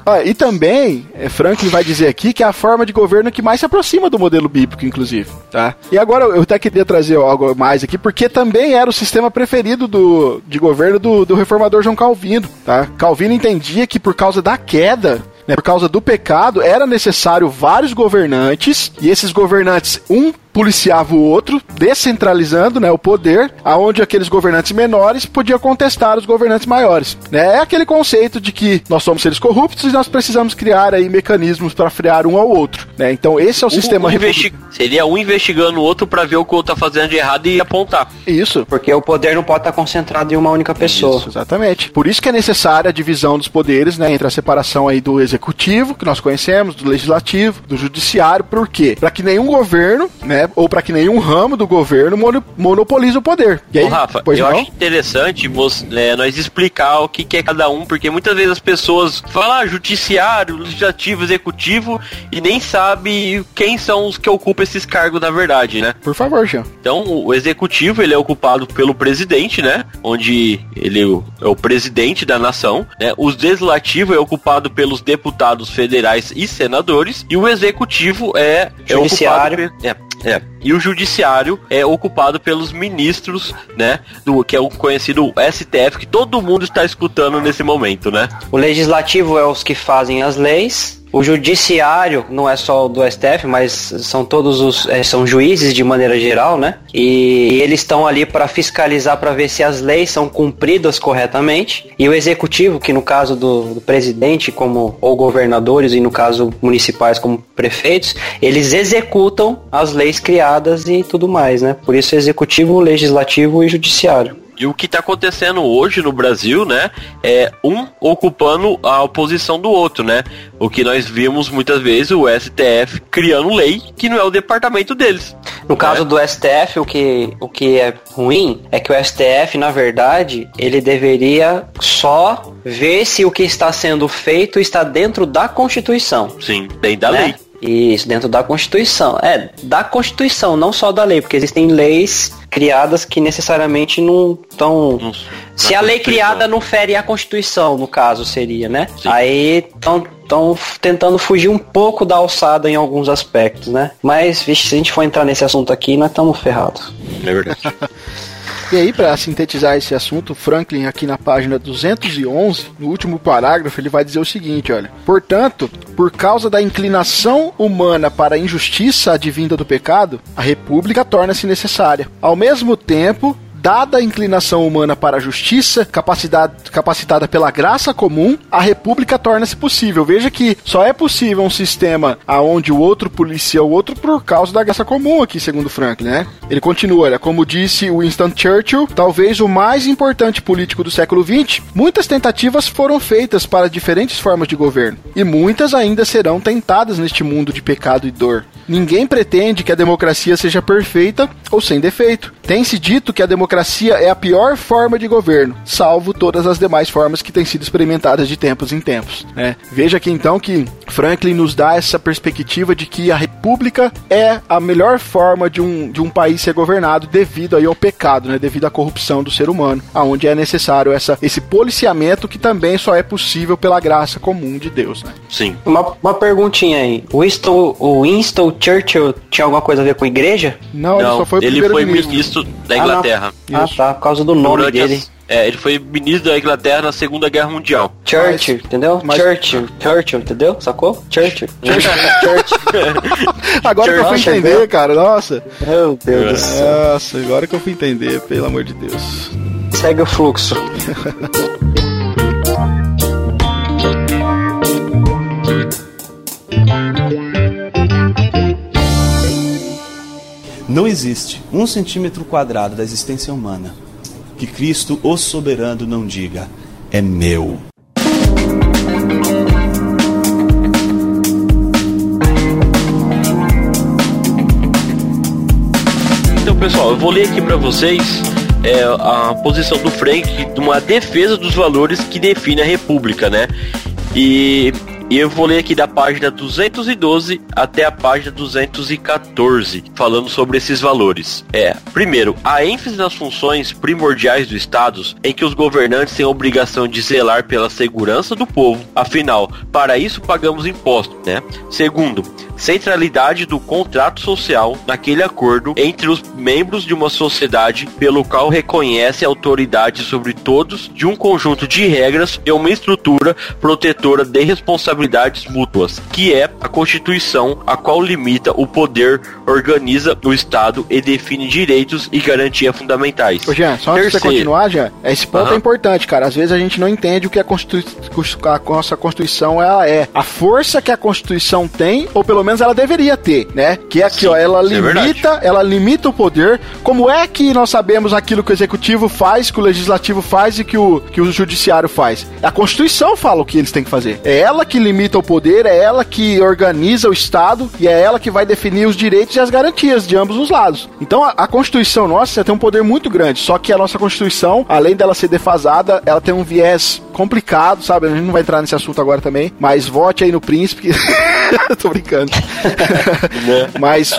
ah, e também, é, Franklin vai dizer aqui que é a forma de governo que mais se aproxima do modelo bíblico, inclusive. Tá? E agora eu até queria trazer algo mais aqui, porque também era o sistema preferido do, de governo do, do reformador João Calvino. Tá? Calvino entendia que por causa da queda né, por causa do pecado, era necessário vários governantes, e esses governantes, um policiava o outro, descentralizando né, o poder, aonde aqueles governantes menores podiam contestar os governantes maiores. Né? É aquele conceito de que nós somos seres corruptos e nós precisamos criar aí mecanismos para frear um ao outro. Né? Então esse é o, sistema investi Seria um investigando o outro para ver o que o outro tá fazendo de errado e apontar. Isso. Porque o poder não pode estar concentrado em uma única pessoa. Isso, exatamente. Por isso que é necessária a divisão dos poderes, né, entre a separação aí do executivo, que nós conhecemos, do legislativo, do judiciário, por quê? Para que nenhum governo, né, né? Ou para que nenhum ramo do governo monopolize o poder. E aí, Ô, Rafa, eu não? acho interessante você, é, nós explicar o que, que, é cada um, porque muitas vezes as pessoas falam ah, judiciário, legislativo, executivo e nem sabe quem são os que ocupam esses cargos na verdade, né? Por favor, Jean. Então, o executivo ele é ocupado pelo presidente, né? Onde ele é o presidente da nação, né? O legislativo é ocupado pelos deputados federais e senadores e o executivo é, é ocupado é, é. E o judiciário é ocupado pelos ministros, né? Do que é o conhecido STF, que todo mundo está escutando nesse momento, né? O legislativo é os que fazem as leis, o judiciário não é só do STF, mas são todos os é, são juízes de maneira geral, né? E, e eles estão ali para fiscalizar para ver se as leis são cumpridas corretamente. E o executivo, que no caso do, do, presidente, como ou governadores e no caso municipais como prefeitos, eles executam as leis criadas e tudo mais, né? Por isso executivo, legislativo e judiciário. E o que está acontecendo hoje no Brasil, né, é um ocupando a oposição do outro, né? O que nós vimos muitas vezes o STF criando lei que não é o departamento deles. No caso é. do STF, o que, o que é ruim é que o STF, na verdade, ele deveria só ver se o que está sendo feito está dentro da Constituição. Sim, dentro da né? lei. Isso, dentro da Constituição. É, da Constituição, não só da lei, porque existem leis criadas que necessariamente não estão. Se a lei criada não fere a Constituição, no caso, seria, né? Sim. Aí estão tentando fugir um pouco da alçada em alguns aspectos, né? Mas, vixe, se a gente for entrar nesse assunto aqui, nós estamos ferrados. É verdade. <laughs> E aí, para sintetizar esse assunto, Franklin, aqui na página 211, no último parágrafo, ele vai dizer o seguinte: olha, portanto, por causa da inclinação humana para a injustiça advinda do pecado, a república torna-se necessária. Ao mesmo tempo, dada a inclinação humana para a justiça, capacidade, capacitada pela graça comum, a república torna-se possível. Veja que só é possível um sistema aonde o outro policia o outro por causa da graça comum aqui, segundo Franklin, né? Ele continua, olha, como disse Winston Churchill, talvez o mais importante político do século XX, muitas tentativas foram feitas para diferentes formas de governo, e muitas ainda serão tentadas neste mundo de pecado e dor. Ninguém pretende que a democracia seja perfeita ou sem defeito. Tem-se dito que a democracia é a pior forma de governo, salvo todas as demais formas que têm sido experimentadas de tempos em tempos. Né? Veja aqui então que Franklin nos dá essa perspectiva de que a república é a melhor forma de um, de um país ser governado devido aí ao pecado, né? devido à corrupção do ser humano, aonde é necessário essa, esse policiamento que também só é possível pela graça comum de Deus. Né? Sim. Uma, uma perguntinha aí. O Winston, o Winston Churchill tinha alguma coisa a ver com igreja? Não, Não ele só foi ele foi ministro da Inglaterra. Ah, ah, tá, por causa do nome Durante dele. As... É, ele foi ministro da Inglaterra na Segunda Guerra Mundial. Churchill, mas, entendeu? Mas... Churchill, Churchill, entendeu? Sacou? Churchill. <laughs> Churchill. agora que eu fui entender, cara, nossa. Meu Deus do céu. Nossa, agora que eu fui entender, pelo amor de Deus. Segue o fluxo. <laughs> Não existe um centímetro quadrado da existência humana que Cristo, o soberano, não diga: é meu. Então, pessoal, eu vou ler aqui para vocês é, a posição do Frank de uma defesa dos valores que define a República, né? E e eu vou ler aqui da página 212 até a página 214, falando sobre esses valores. É, primeiro, a ênfase nas funções primordiais do Estado, em que os governantes têm a obrigação de zelar pela segurança do povo, afinal, para isso pagamos impostos, né? Segundo, centralidade do contrato social naquele acordo entre os membros de uma sociedade pelo qual reconhece a autoridade sobre todos de um conjunto de regras e uma estrutura protetora de responsabilidade responsabilidades mútuas, que é a Constituição, a qual limita o poder, organiza o Estado e define direitos e garantias fundamentais. Ô Jean, só antes de você continuar, Jean, esse ponto uhum. é importante, cara. Às vezes a gente não entende o que a, Constitui a nossa Constituição ela é. A força que a Constituição tem, ou pelo menos ela deveria ter, né? Que é aqui, Sim, ó, ela é limita, é ela limita o poder. Como é que nós sabemos aquilo que o executivo faz, que o legislativo faz e que o, que o judiciário faz? A Constituição fala o que eles têm que fazer. É ela que limita o poder, é ela que organiza o Estado e é ela que vai definir os direitos e as garantias de ambos os lados. Então a, a Constituição nossa tem um poder muito grande, só que a nossa Constituição, além dela ser defasada, ela tem um viés complicado, sabe? A gente não vai entrar nesse assunto agora também, mas vote aí no príncipe. <laughs> Tô brincando. <laughs> mas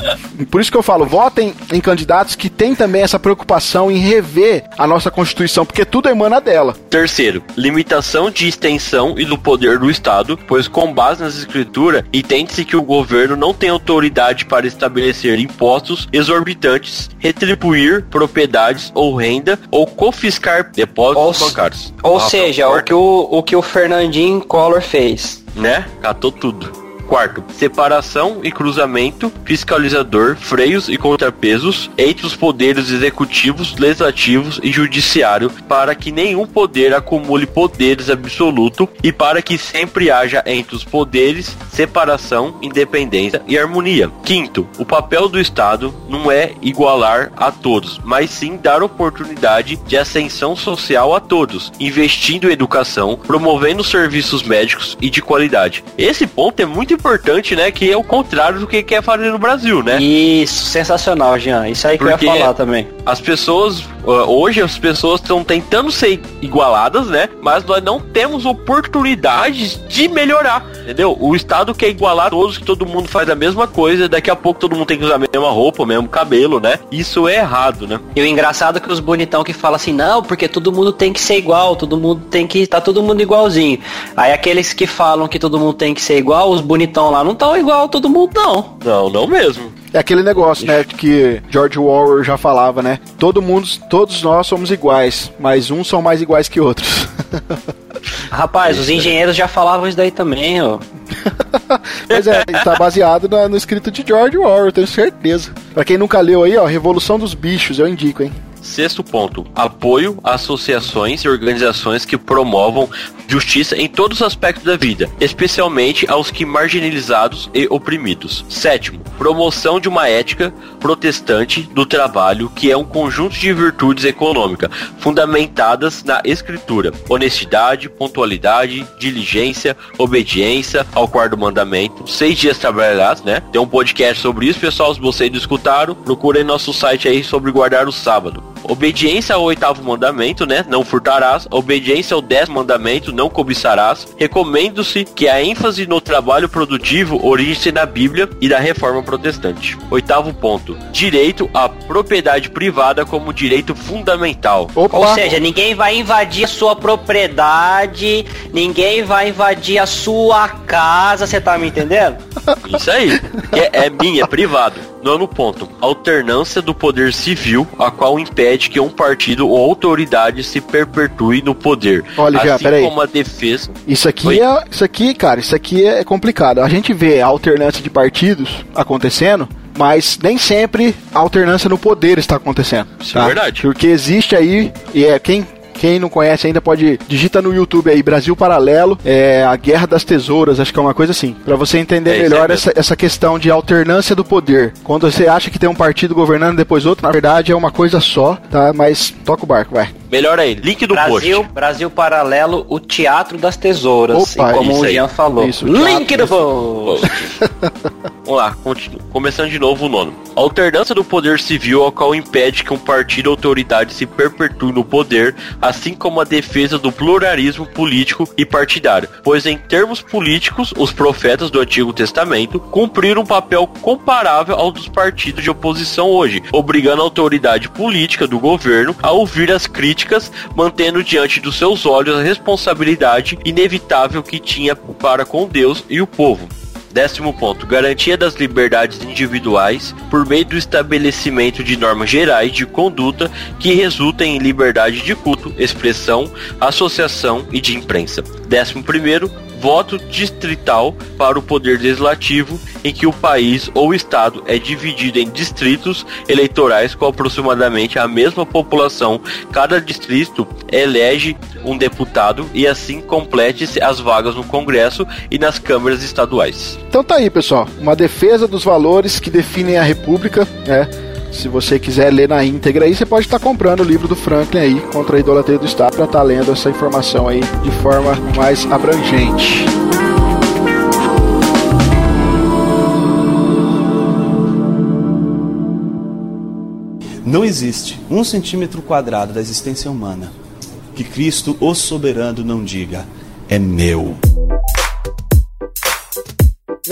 por isso que eu falo, votem em candidatos que têm também essa preocupação em rever a nossa Constituição, porque tudo emana dela. Terceiro, limitação de extensão e do poder do Estado, pois com base nas escrituras, entende-se que o governo não tem autoridade para estabelecer impostos exorbitantes, retribuir propriedades ou renda ou confiscar depósitos ou, bancários. Ou seja, o que o, o que o Fernandinho Collor fez. Né? Catou tudo. Quarto, separação e cruzamento, fiscalizador, freios e contrapesos entre os poderes executivos, legislativos e judiciário para que nenhum poder acumule poderes absoluto e para que sempre haja entre os poderes separação, independência e harmonia. Quinto, o papel do Estado não é igualar a todos, mas sim dar oportunidade de ascensão social a todos, investindo em educação, promovendo serviços médicos e de qualidade. Esse ponto é muito importante, né? Que é o contrário do que quer fazer no Brasil, né? Isso, sensacional, Jean. Isso aí que Porque eu ia falar também. As pessoas, hoje as pessoas estão tentando ser igualadas, né? Mas nós não temos oportunidades de melhorar, entendeu? O Estado quer igualar todos, que todo mundo faz a mesma coisa, daqui a pouco todo mundo tem que usar a mesma roupa, o mesmo cabelo, né? Isso é errado, né? E o engraçado é que os bonitão que falam assim, não, porque todo mundo tem que ser igual, todo mundo tem que. tá todo mundo igualzinho. Aí aqueles que falam que todo mundo tem que ser igual, os bonitão lá não estão igual todo mundo, não. Não, não mesmo. É aquele negócio, né, que George Orwell já falava, né? Todo mundo, todos nós somos iguais, mas uns são mais iguais que outros. <laughs> Rapaz, os engenheiros já falavam isso daí também, ó. <laughs> Mas é, tá baseado no, no escrito de George Orwell, tenho certeza. Pra quem nunca leu aí, ó, Revolução dos Bichos, eu indico, hein? Sexto ponto: apoio a associações e organizações que promovam justiça em todos os aspectos da vida, especialmente aos que marginalizados e oprimidos. Sétimo: promoção de uma ética protestante do trabalho, que é um conjunto de virtudes econômicas fundamentadas na escritura, honestidade, pontualidade, diligência, obediência ao quarto mandamento, seis dias trabalhados, né? Tem um podcast sobre isso, pessoal. Se vocês não escutaram, procurem nosso site aí sobre guardar o sábado. Obediência ao oitavo mandamento, né? Não furtarás. Obediência ao décimo mandamento, não cobiçarás. Recomendo-se que a ênfase no trabalho produtivo origine na Bíblia e da reforma protestante. Oitavo ponto. Direito à propriedade privada como direito fundamental. Opa. Ou seja, ninguém vai invadir a sua propriedade, ninguém vai invadir a sua casa, você tá me entendendo? Isso aí. É, é minha, é privado. Nono ponto. Alternância do poder civil, a qual impede que um partido ou autoridade se perpetue no poder. Olha, assim já, peraí. como a defesa. Isso aqui é, isso aqui, cara, isso aqui é complicado. A gente vê a alternância de partidos acontecendo, mas nem sempre a alternância no poder está acontecendo. Isso é tá? é verdade. Porque existe aí, e é quem quem não conhece ainda pode digita no YouTube aí Brasil Paralelo, é a Guerra das Tesouras, acho que é uma coisa assim, para você entender é, melhor é essa, essa questão de alternância do poder. Quando você acha que tem um partido governando depois outro, na verdade é uma coisa só, tá? Mas toca o barco, vai. Melhor aí, link do Brasil, post. Brasil Paralelo, o Teatro das Tesouras. Opa, e como o Jean falou. Isso, link do post. <laughs> Vamos lá, continua. começando de novo o nono. A alternância do poder civil ao qual impede que um partido ou autoridade se perpetue no poder, assim como a defesa do pluralismo político e partidário. Pois em termos políticos, os profetas do Antigo Testamento cumpriram um papel comparável ao dos partidos de oposição hoje, obrigando a autoridade política do governo a ouvir as críticas, mantendo diante dos seus olhos a responsabilidade inevitável que tinha para com Deus e o povo. Décimo ponto, garantia das liberdades individuais por meio do estabelecimento de normas gerais de conduta que resultem em liberdade de culto, expressão, associação e de imprensa. Décimo primeiro, voto distrital para o poder legislativo, em que o país ou estado é dividido em distritos eleitorais com aproximadamente a mesma população. Cada distrito elege um deputado e assim complete-se as vagas no Congresso e nas câmaras estaduais. Então tá aí, pessoal, uma defesa dos valores que definem a República, né? Se você quiser ler na íntegra aí, você pode estar comprando o livro do Franklin aí, Contra a Idolatria do Estado, para estar tá lendo essa informação aí de forma mais abrangente. Não existe um centímetro quadrado da existência humana que Cristo, o soberano, não diga: é meu.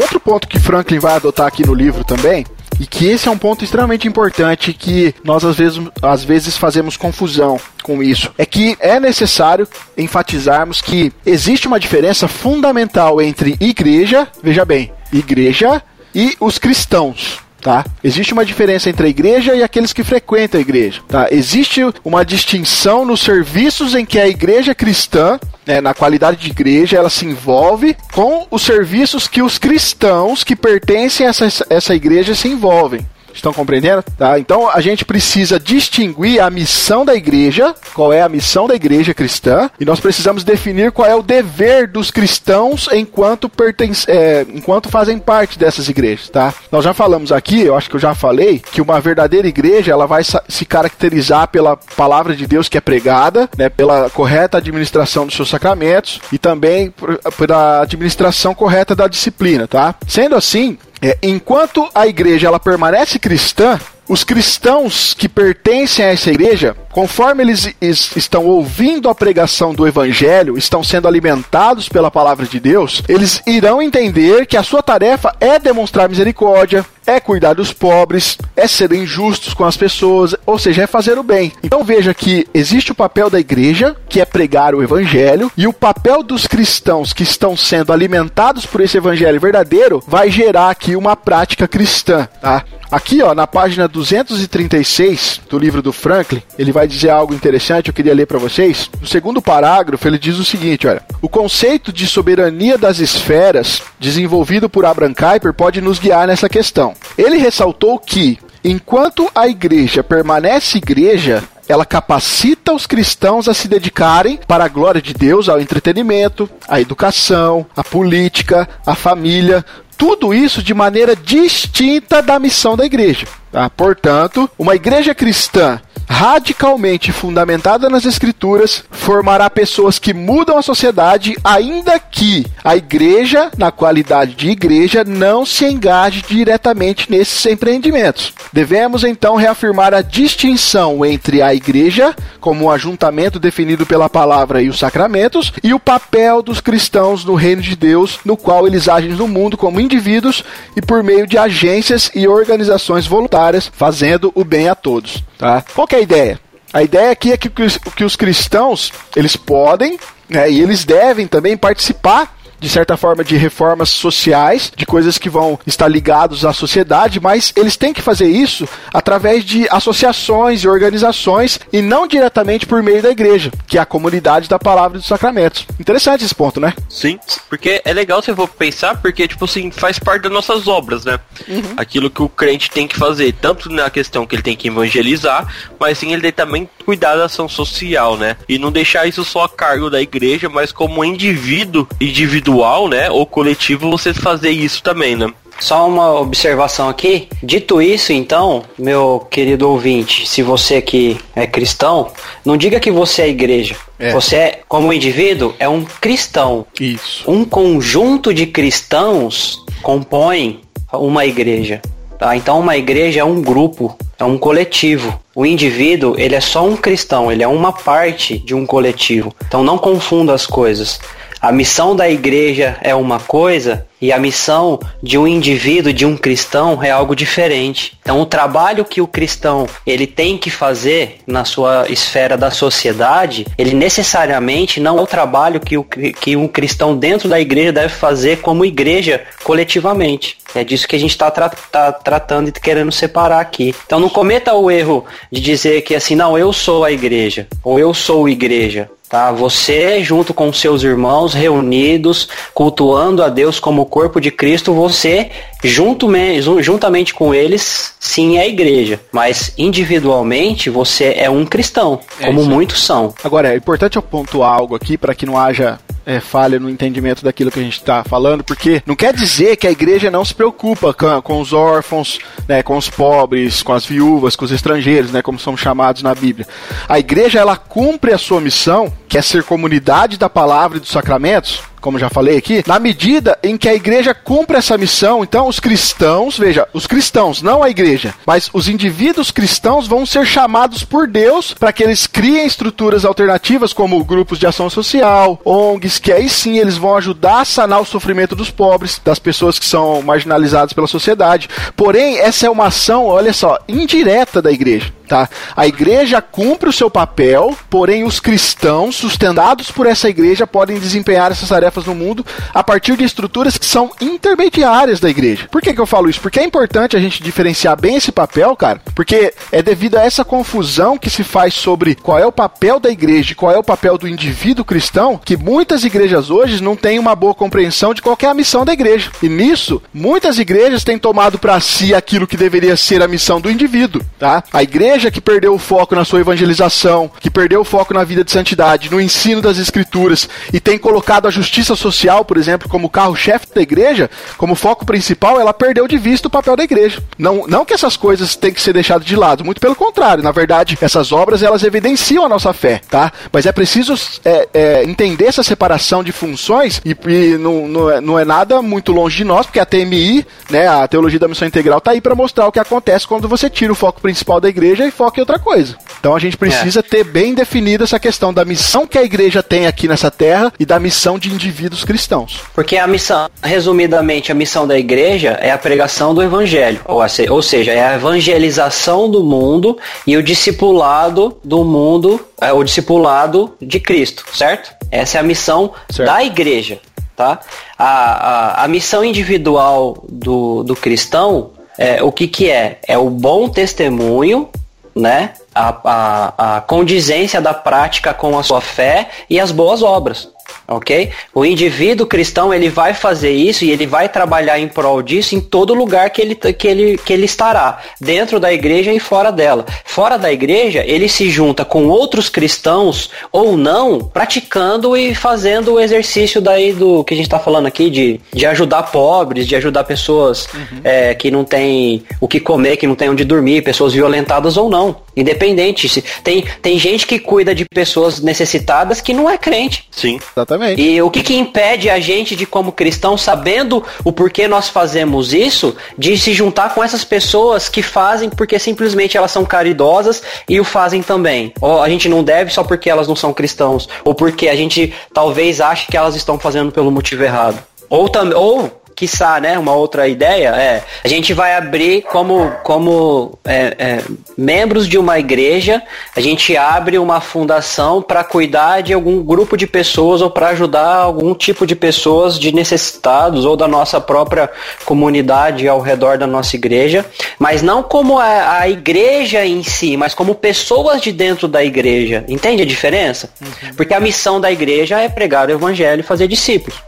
Outro ponto que Franklin vai adotar aqui no livro também e que esse é um ponto extremamente importante que nós às vezes, às vezes fazemos confusão com isso. É que é necessário enfatizarmos que existe uma diferença fundamental entre igreja, veja bem, igreja e os cristãos tá? Existe uma diferença entre a igreja e aqueles que frequentam a igreja, tá? Existe uma distinção nos serviços em que a igreja cristã, né, na qualidade de igreja, ela se envolve com os serviços que os cristãos que pertencem a essa, essa igreja se envolvem. Estão compreendendo? Tá? Então a gente precisa distinguir a missão da igreja, qual é a missão da igreja cristã, e nós precisamos definir qual é o dever dos cristãos enquanto pertence, é, enquanto fazem parte dessas igrejas, tá? Nós já falamos aqui, eu acho que eu já falei, que uma verdadeira igreja ela vai se caracterizar pela palavra de Deus que é pregada, né, pela correta administração dos seus sacramentos e também pela administração correta da disciplina, tá? Sendo assim, é, enquanto a igreja ela permanece cristã, os cristãos que pertencem a essa igreja, conforme eles estão ouvindo a pregação do evangelho, estão sendo alimentados pela palavra de Deus, eles irão entender que a sua tarefa é demonstrar misericórdia, é cuidar dos pobres, é serem justos com as pessoas, ou seja, é fazer o bem. Então veja que existe o papel da igreja, que é pregar o evangelho, e o papel dos cristãos que estão sendo alimentados por esse evangelho verdadeiro vai gerar aqui uma prática cristã, tá? Aqui, ó, na página 236 do livro do Franklin, ele vai dizer algo interessante, eu queria ler para vocês. No segundo parágrafo, ele diz o seguinte, olha: "O conceito de soberania das esferas, desenvolvido por Abraham Kuyper, pode nos guiar nessa questão. Ele ressaltou que Enquanto a igreja permanece igreja, ela capacita os cristãos a se dedicarem para a glória de Deus ao entretenimento, à educação, à política, à família, tudo isso de maneira distinta da missão da igreja. Tá? Portanto, uma igreja cristã radicalmente fundamentada nas escrituras formará pessoas que mudam a sociedade, ainda que a igreja, na qualidade de igreja, não se engaje diretamente nesses empreendimentos. Devemos então reafirmar a distinção entre a igreja, como um ajuntamento definido pela palavra e os sacramentos, e o papel dos cristãos no reino de Deus, no qual eles agem no mundo como indivíduos e por meio de agências e organizações voluntárias, fazendo o bem a todos. Tá? Qual é a ideia? A ideia aqui é que, que os cristãos eles podem né, e eles devem também participar de certa forma, de reformas sociais, de coisas que vão estar ligados à sociedade, mas eles têm que fazer isso através de associações e organizações e não diretamente por meio da igreja, que é a comunidade da palavra dos sacramentos. Interessante esse ponto, né? Sim, porque é legal se eu for pensar, porque, tipo assim, faz parte das nossas obras, né? Uhum. Aquilo que o crente tem que fazer, tanto na questão que ele tem que evangelizar, mas sim ele tem também cuidar da ação social, né? E não deixar isso só a cargo da igreja, mas como indivíduo, indivíduo individual, né, ou coletivo, você fazer isso também, né? Só uma observação aqui. Dito isso, então, meu querido ouvinte, se você aqui é cristão, não diga que você é igreja. É. Você, é, como indivíduo, é um cristão. Isso. Um conjunto de cristãos compõe uma igreja. Tá? Então, uma igreja é um grupo, é um coletivo. O indivíduo, ele é só um cristão, ele é uma parte de um coletivo. Então, não confunda as coisas. A missão da igreja é uma coisa e a missão de um indivíduo, de um cristão, é algo diferente. Então, o trabalho que o cristão ele tem que fazer na sua esfera da sociedade, ele necessariamente não é o trabalho que, o, que um cristão dentro da igreja deve fazer como igreja coletivamente. É disso que a gente está tra tá tratando e querendo separar aqui. Então, não cometa o erro de dizer que assim, não, eu sou a igreja, ou eu sou igreja tá? Você junto com seus irmãos reunidos, cultuando a Deus como o corpo de Cristo, você junto juntamente com eles, sim, é a igreja, mas individualmente você é um cristão, é como muitos são. Agora, é importante eu pontuar algo aqui para que não haja é, falha no entendimento daquilo que a gente está falando, porque não quer dizer que a igreja não se preocupa com, com os órfãos, né, com os pobres, com as viúvas, com os estrangeiros, né, como somos chamados na Bíblia. A igreja ela cumpre a sua missão, que é ser comunidade da palavra e dos sacramentos, como já falei aqui, na medida em que a igreja cumpre essa missão, então os cristãos, veja, os cristãos, não a igreja, mas os indivíduos cristãos vão ser chamados por Deus para que eles criem estruturas alternativas como grupos de ação social, ONGs, que aí sim eles vão ajudar a sanar o sofrimento dos pobres, das pessoas que são marginalizadas pela sociedade. Porém, essa é uma ação, olha só, indireta da igreja. Tá? A igreja cumpre o seu papel, porém os cristãos, sustentados por essa igreja, podem desempenhar essas tarefas no mundo a partir de estruturas que são intermediárias da igreja. Por que, que eu falo isso? Porque é importante a gente diferenciar bem esse papel, cara, porque é devido a essa confusão que se faz sobre qual é o papel da igreja e qual é o papel do indivíduo cristão, que muitas igrejas hoje não têm uma boa compreensão de qual é a missão da igreja. E nisso, muitas igrejas têm tomado para si aquilo que deveria ser a missão do indivíduo, tá? A igreja que perdeu o foco na sua evangelização, que perdeu o foco na vida de santidade, no ensino das escrituras e tem colocado a justiça social, por exemplo, como carro-chefe da igreja, como foco principal, ela perdeu de vista o papel da igreja. Não, não que essas coisas têm que ser deixadas de lado, muito pelo contrário. Na verdade, essas obras elas evidenciam a nossa fé, tá? Mas é preciso é, é, entender essa separação de funções e, e não, não, é, não é nada muito longe de nós, porque a TMI, né, a Teologia da Missão Integral, tá aí para mostrar o que acontece quando você tira o foco principal da igreja e foca em outra coisa. Então a gente precisa é. ter bem definida essa questão da missão que a igreja tem aqui nessa terra e da missão de indivíduos cristãos. Porque a missão, resumidamente, a missão da igreja é a pregação do evangelho, ou, ou seja, é a evangelização do mundo e o discipulado do mundo, é o discipulado de Cristo, certo? Essa é a missão certo. da igreja, tá? A, a, a missão individual do, do cristão, é, o que que é? É o bom testemunho, né? A, a, a condizência da prática com a sua fé e as boas obras ok? O indivíduo cristão ele vai fazer isso e ele vai trabalhar em prol disso em todo lugar que ele, que ele, que ele estará, dentro da igreja e fora dela. Fora da igreja, ele se junta com outros cristãos ou não, praticando e fazendo o exercício daí do que a gente está falando aqui de, de ajudar pobres, de ajudar pessoas uhum. é, que não têm o que comer, que não têm onde dormir, pessoas violentadas ou não. Independente. Se, tem, tem gente que cuida de pessoas necessitadas que não é crente. Sim, exatamente. E o que, que impede a gente de, como cristão, sabendo o porquê nós fazemos isso, de se juntar com essas pessoas que fazem porque simplesmente elas são caridosas e o fazem também? Ou a gente não deve só porque elas não são cristãos, ou porque a gente talvez ache que elas estão fazendo pelo motivo errado. Ou, tam, ou quiçá, né, uma outra ideia é a gente vai abrir como, como é, é, membros de uma igreja, a gente abre uma fundação para cuidar de algum grupo de pessoas ou para ajudar algum tipo de pessoas de necessitados ou da nossa própria comunidade ao redor da nossa igreja, mas não como a, a igreja em si, mas como pessoas de dentro da igreja. Entende a diferença? Uhum. Porque a missão da igreja é pregar o evangelho e fazer discípulos.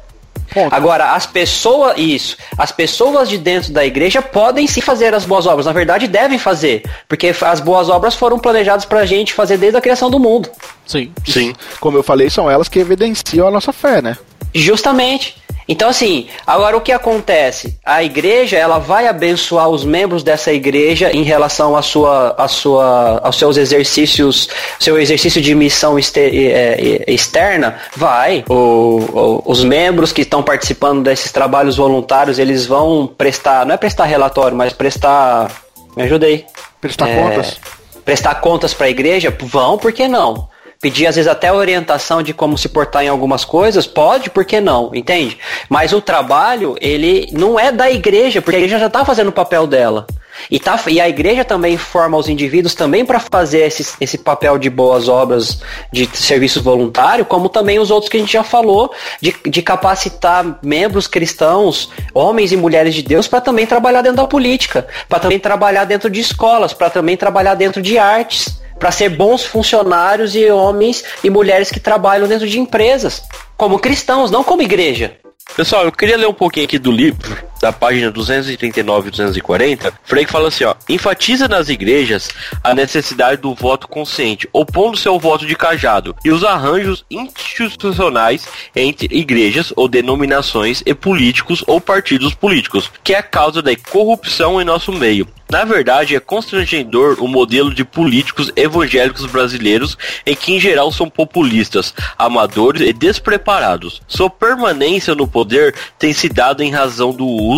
Ponto. Agora, as pessoas, isso, as pessoas de dentro da igreja podem sim fazer as boas obras. Na verdade, devem fazer. Porque as boas obras foram planejadas pra gente fazer desde a criação do mundo. Sim. Sim. Como eu falei, são elas que evidenciam a nossa fé, né? Justamente. Então, assim, agora o que acontece? A igreja, ela vai abençoar os membros dessa igreja em relação à sua, à sua, aos seus exercícios, seu exercício de missão é, externa? Vai. O, o, os membros que estão participando desses trabalhos voluntários, eles vão prestar, não é prestar relatório, mas prestar. Me ajudei. Prestar é, contas? Prestar contas para a igreja? Vão, por que não? Pedir às vezes até orientação de como se portar em algumas coisas, pode, por que não, entende? Mas o trabalho, ele não é da igreja, porque a igreja já está fazendo o papel dela. E, tá, e a igreja também forma os indivíduos também para fazer esse, esse papel de boas obras, de serviço voluntário, como também os outros que a gente já falou, de, de capacitar membros cristãos, homens e mulheres de Deus, para também trabalhar dentro da política, para também trabalhar dentro de escolas, para também trabalhar dentro de artes para ser bons funcionários e homens e mulheres que trabalham dentro de empresas, como cristãos, não como igreja. Pessoal, eu queria ler um pouquinho aqui do livro, da página 239 e 240. Frei fala assim, ó, enfatiza nas igrejas a necessidade do voto consciente, opondo-se ao voto de cajado, e os arranjos institucionais entre igrejas ou denominações e políticos ou partidos políticos, que é a causa da corrupção em nosso meio. Na verdade, é constrangedor o modelo de políticos evangélicos brasileiros, em que em geral são populistas, amadores e despreparados. Sua permanência no poder tem se dado em razão do uso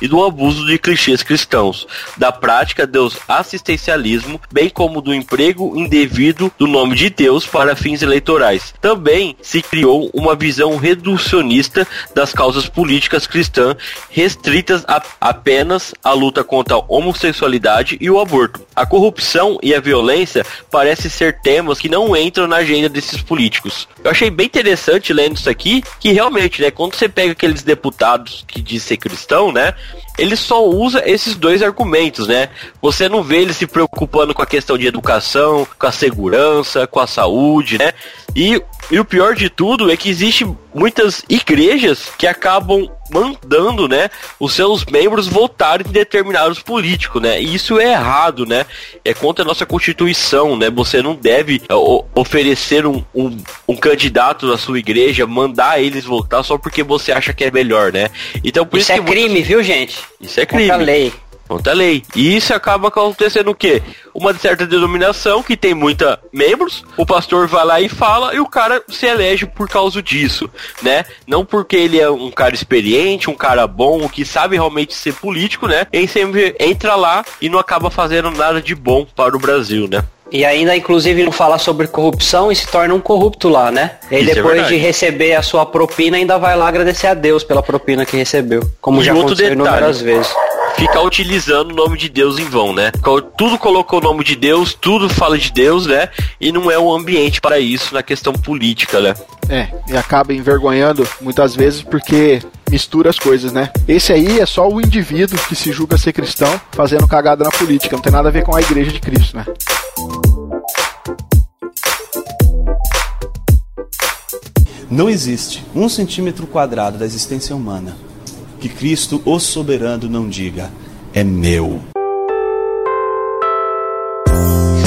e do abuso de clichês cristãos, da prática do assistencialismo, bem como do emprego indevido do nome de Deus para fins eleitorais. Também se criou uma visão reducionista das causas políticas cristãs, restritas a, apenas à luta contra a homossexualidade e o aborto. A corrupção e a violência parecem ser temas que não entram na agenda desses políticos. Eu achei bem interessante lendo isso aqui, que realmente, né, quando você pega aqueles deputados que diz ser cristão, né, ele só usa esses dois argumentos, né? Você não vê ele se preocupando com a questão de educação, com a segurança, com a saúde, né? E, e o pior de tudo é que existe muitas igrejas que acabam mandando, né, os seus membros votarem em determinados políticos, né? E isso é errado, né? É contra a nossa constituição, né? Você não deve é, oferecer um, um, um, candidato na sua igreja, mandar eles votar só porque você acha que é melhor, né? Então por isso, isso é crime, muitos... viu, gente? Isso é crime. Contra a lei contra a lei. E isso acaba acontecendo o quê? Uma certa denominação que tem muita membros, o pastor vai lá e fala e o cara se elege por causa disso, né? Não porque ele é um cara experiente, um cara bom, que sabe realmente ser político, né? Ele sempre entra lá e não acaba fazendo nada de bom para o Brasil, né? E ainda, inclusive, não fala sobre corrupção e se torna um corrupto lá, né? E é depois é de receber a sua propina, ainda vai lá agradecer a Deus pela propina que recebeu. Como e já aconteceu detalhe, inúmeras vezes ficar utilizando o nome de Deus em vão, né? Tudo colocou o nome de Deus, tudo fala de Deus, né? E não é o ambiente para isso na questão política, né? É, e acaba envergonhando muitas vezes porque mistura as coisas, né? Esse aí é só o indivíduo que se julga ser cristão fazendo cagada na política, não tem nada a ver com a igreja de Cristo, né? Não existe um centímetro quadrado da existência humana que Cristo, o soberano, não diga: é meu.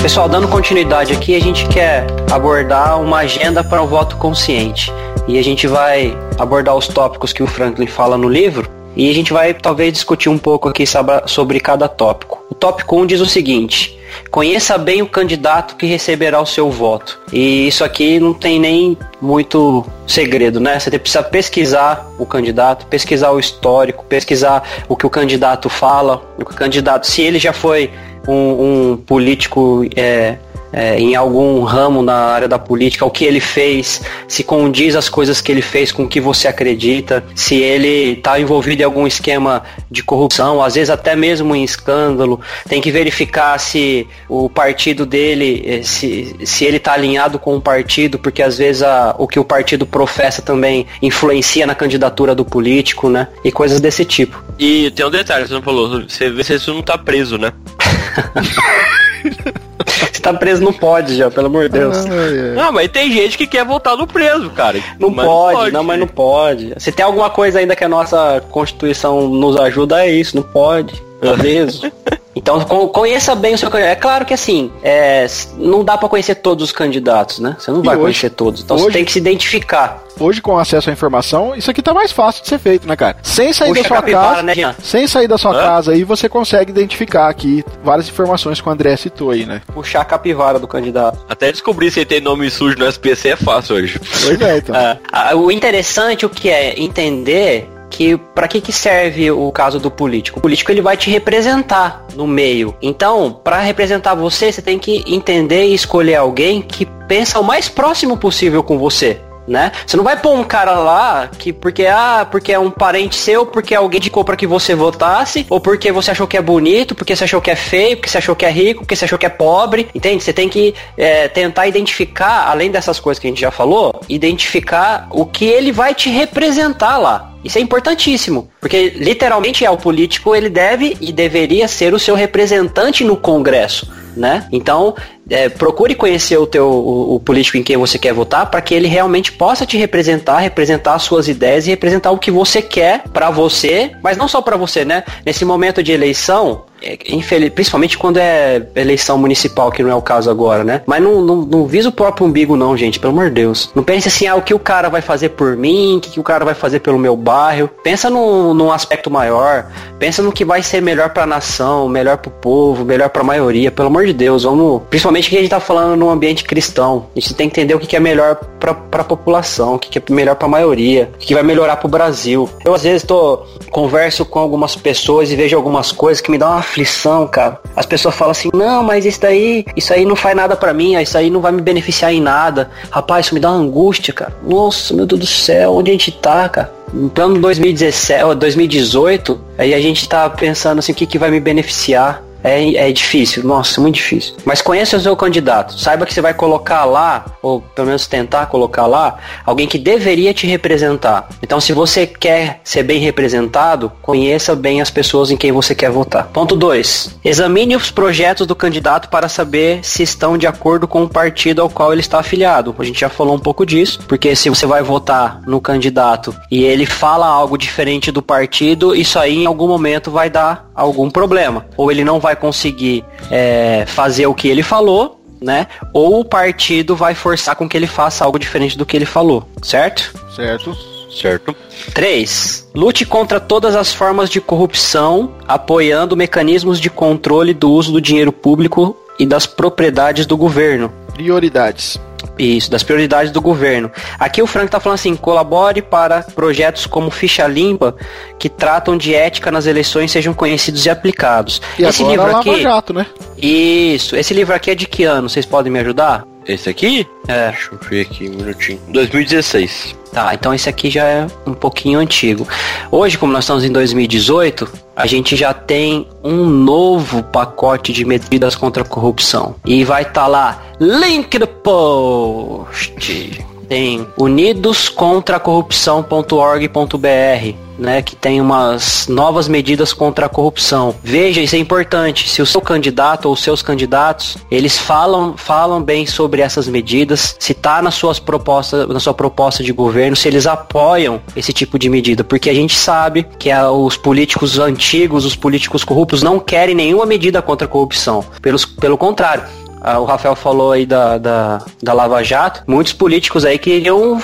Pessoal, dando continuidade aqui, a gente quer abordar uma agenda para o voto consciente. E a gente vai abordar os tópicos que o Franklin fala no livro. E a gente vai talvez discutir um pouco aqui sobre cada tópico. O tópico 1 diz o seguinte: Conheça bem o candidato que receberá o seu voto. E isso aqui não tem nem muito segredo, né? Você precisa pesquisar o candidato, pesquisar o histórico, pesquisar o que o candidato fala, o que o candidato, se ele já foi um, um político é, é, em algum ramo na área da política, o que ele fez, se condiz as coisas que ele fez com o que você acredita, se ele está envolvido em algum esquema de corrupção, às vezes até mesmo em escândalo. Tem que verificar se o partido dele, eh, se, se ele está alinhado com o partido, porque às vezes a, o que o partido professa também influencia na candidatura do político, né? E coisas desse tipo. E tem um detalhe, você não falou, você vê se isso não tá preso, né? <laughs> <laughs> Você tá preso não pode já, pelo amor de Deus. Ah, ah, mas tem gente que quer voltar no preso, cara. Não pode, não pode, não, mas não pode. Se tem alguma coisa ainda que a nossa Constituição nos ajuda, é isso, não pode. Tá preso. <laughs> Então conheça bem o seu candidato. É claro que assim, é, não dá para conhecer todos os candidatos, né? Você não vai hoje, conhecer todos. Então hoje, você tem que se identificar. Hoje, com acesso à informação, isso aqui tá mais fácil de ser feito, né, cara? Sem sair Puxa da sua capivara, casa. Né, sem sair da sua Hã? casa aí, você consegue identificar aqui várias informações que o André citou aí, né? Puxar a capivara do candidato. Até descobrir se tem nome sujo no SPC é fácil hoje. Pois é, então. <laughs> É, o interessante o que é entender que para que, que serve o caso do político? O político ele vai te representar no meio. Então, para representar você, você tem que entender e escolher alguém que pensa o mais próximo possível com você né? Você não vai pôr um cara lá que porque ah, porque é um parente seu, porque alguém indicou para que você votasse, ou porque você achou que é bonito, porque você achou que é feio, porque você achou que é rico, porque você achou que é pobre, entende? Você tem que é, tentar identificar, além dessas coisas que a gente já falou, identificar o que ele vai te representar lá. Isso é importantíssimo, porque literalmente é o político, ele deve e deveria ser o seu representante no Congresso, né? Então, é, procure conhecer o teu o, o, político em quem você quer votar para que ele realmente possa te representar, representar as suas ideias e representar o que você quer para você, mas não só para você, né? Nesse momento de eleição, é, infeliz, principalmente quando é eleição municipal, que não é o caso agora, né? Mas não, não, não visa o próprio umbigo, não, gente, pelo amor de Deus. Não pense assim, ah, o que o cara vai fazer por mim, o que, que o cara vai fazer pelo meu bairro. Pensa num, num aspecto maior. Pensa no que vai ser melhor pra nação, melhor pro povo, melhor pra maioria. Pelo amor de Deus, vamos. Principalmente Principalmente que a gente tá falando num ambiente cristão. A gente tem que entender o que, que é melhor pra, pra população, o que, que é melhor pra maioria, o que, que vai melhorar pro Brasil. Eu às vezes tô, converso com algumas pessoas e vejo algumas coisas que me dão uma aflição, cara. As pessoas falam assim, não, mas isso daí, isso aí não faz nada pra mim, isso aí não vai me beneficiar em nada. Rapaz, isso me dá uma angústia, cara. Nossa, meu Deus do céu, onde a gente tá, cara? No plano 2017, 2018, aí a gente tá pensando assim, o que, que vai me beneficiar? É, é difícil, nossa, muito difícil. Mas conheça o seu candidato. Saiba que você vai colocar lá, ou pelo menos tentar colocar lá, alguém que deveria te representar. Então, se você quer ser bem representado, conheça bem as pessoas em quem você quer votar. Ponto 2. Examine os projetos do candidato para saber se estão de acordo com o partido ao qual ele está afiliado. A gente já falou um pouco disso, porque se você vai votar no candidato e ele fala algo diferente do partido, isso aí em algum momento vai dar algum problema. Ou ele não vai conseguir é, fazer o que ele falou, né? Ou o partido vai forçar com que ele faça algo diferente do que ele falou, certo? Certo. Certo. 3. Lute contra todas as formas de corrupção, apoiando mecanismos de controle do uso do dinheiro público e das propriedades do governo. Prioridades. Isso, das prioridades do governo. Aqui o Frank está falando assim: colabore para projetos como Ficha Limpa, que tratam de ética nas eleições, sejam conhecidos e aplicados. E esse agora livro aqui. Lava Jato, né? Isso. Esse livro aqui é de que ano? Vocês podem me ajudar? Esse aqui? É. Deixa eu ver aqui um minutinho. 2016. Tá, então esse aqui já é um pouquinho antigo. Hoje, como nós estamos em 2018, a gente já tem um novo pacote de medidas contra a corrupção. E vai estar tá lá, link no post tem unidoscontracorrupção.org.br, né, que tem umas novas medidas contra a corrupção. Veja, isso é importante. Se o seu candidato ou os seus candidatos, eles falam, falam bem sobre essas medidas, se tá nas suas propostas, na sua proposta de governo, se eles apoiam esse tipo de medida, porque a gente sabe que a, os políticos antigos, os políticos corruptos não querem nenhuma medida contra a corrupção. Pelos, pelo contrário, ah, o Rafael falou aí da, da, da Lava Jato, muitos políticos aí queriam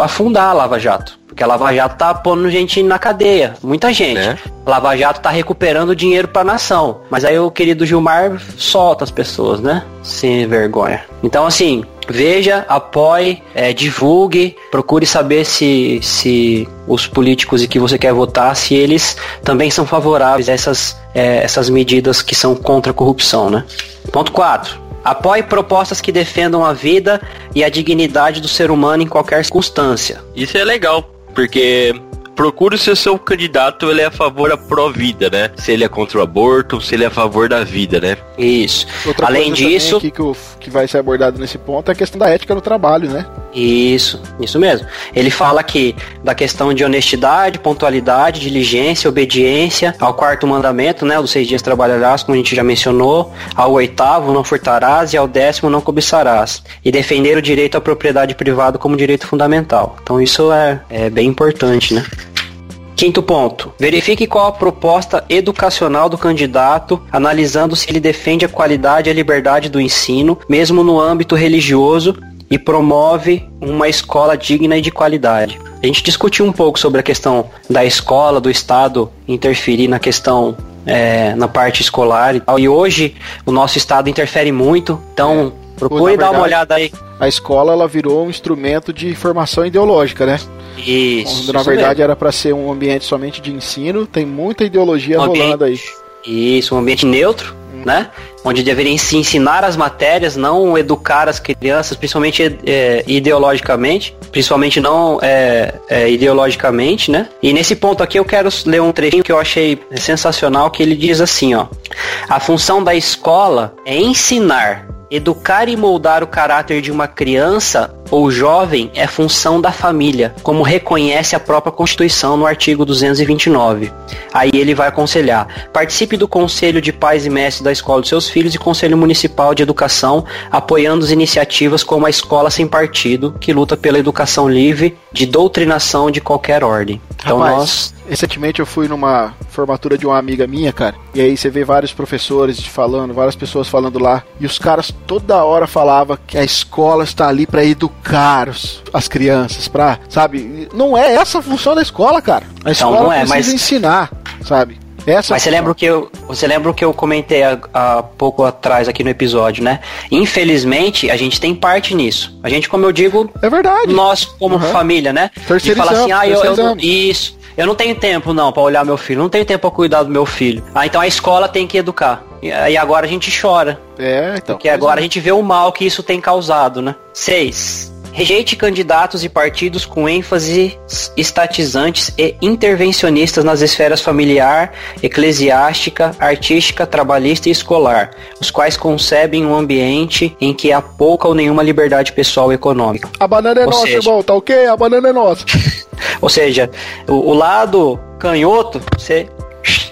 afundar a Lava Jato. Porque a Lava Jato tá pondo gente na cadeia, muita gente. É. A Lava Jato tá recuperando dinheiro pra nação. Mas aí o querido Gilmar solta as pessoas, né? Sem vergonha. Então, assim, veja, apoie, é, divulgue, procure saber se, se os políticos em que você quer votar, se eles também são favoráveis a essas, é, essas medidas que são contra a corrupção, né? Ponto 4. Apoie propostas que defendam a vida e a dignidade do ser humano em qualquer circunstância. Isso é legal, porque procure se o seu candidato ele é a favor da pró-vida, né? Se ele é contra o aborto, se ele é a favor da vida, né? Isso. Outra Além disso, aqui que, que vai ser abordado nesse ponto é a questão da ética no trabalho, né? Isso, isso mesmo. Ele fala aqui da questão de honestidade, pontualidade, diligência, obediência, ao quarto mandamento, né? Dos seis dias trabalharás, como a gente já mencionou, ao oitavo, não furtarás, e ao décimo, não cobiçarás. E defender o direito à propriedade privada como direito fundamental. Então isso é, é bem importante, né? Quinto ponto. Verifique qual a proposta educacional do candidato, analisando se ele defende a qualidade e a liberdade do ensino, mesmo no âmbito religioso, e promove uma escola digna e de qualidade. A gente discutiu um pouco sobre a questão da escola, do Estado interferir na questão é, na parte escolar e tal. E hoje o nosso Estado interfere muito, então. Procure dar uma olhada aí. A escola ela virou um instrumento de formação ideológica, né? Isso. Quando, na verdade mesmo. era para ser um ambiente somente de ensino, tem muita ideologia um rolando aí. Isso, um ambiente neutro, hum. né? Onde deveria se ensinar as matérias, não educar as crianças, principalmente é, ideologicamente, principalmente não é, é, ideologicamente, né? E nesse ponto aqui eu quero ler um trechinho que eu achei sensacional, que ele diz assim, ó: a função da escola é ensinar Educar e moldar o caráter de uma criança ou jovem é função da família, como reconhece a própria Constituição no artigo 229. Aí ele vai aconselhar: participe do Conselho de Pais e Mestres da escola dos seus filhos e Conselho Municipal de Educação, apoiando as iniciativas como a Escola Sem Partido, que luta pela educação livre de doutrinação de qualquer ordem. Então Rapaz, nós. Recentemente eu fui numa formatura de uma amiga minha, cara. E aí você vê vários professores falando, várias pessoas falando lá. E os caras toda hora falavam que a escola está ali para educar os, as crianças, pra, sabe? Não é essa a função da escola, cara. A então escola então, é, precisa mas... ensinar, sabe? Essa Mas você lembra, que eu, você lembra o que eu comentei há, pouco atrás aqui no episódio, né? Infelizmente, a gente tem parte nisso. A gente, como eu digo, é verdade. Nós, como uhum. família, né? De falar assim, ah, eu, eu, isso. Eu não tenho tempo, não, para olhar meu filho. Não tenho tempo para cuidar do meu filho. Ah, então a escola tem que educar. E agora a gente chora. É, então. Porque agora é. a gente vê o mal que isso tem causado, né? Seis. Rejeite candidatos e partidos com ênfase estatizantes e intervencionistas nas esferas familiar, eclesiástica, artística, trabalhista e escolar, os quais concebem um ambiente em que há pouca ou nenhuma liberdade pessoal e econômica. A banana é ou nossa, seja... irmão, tá ok? A banana é nossa. <laughs> ou seja, o, o lado canhoto, você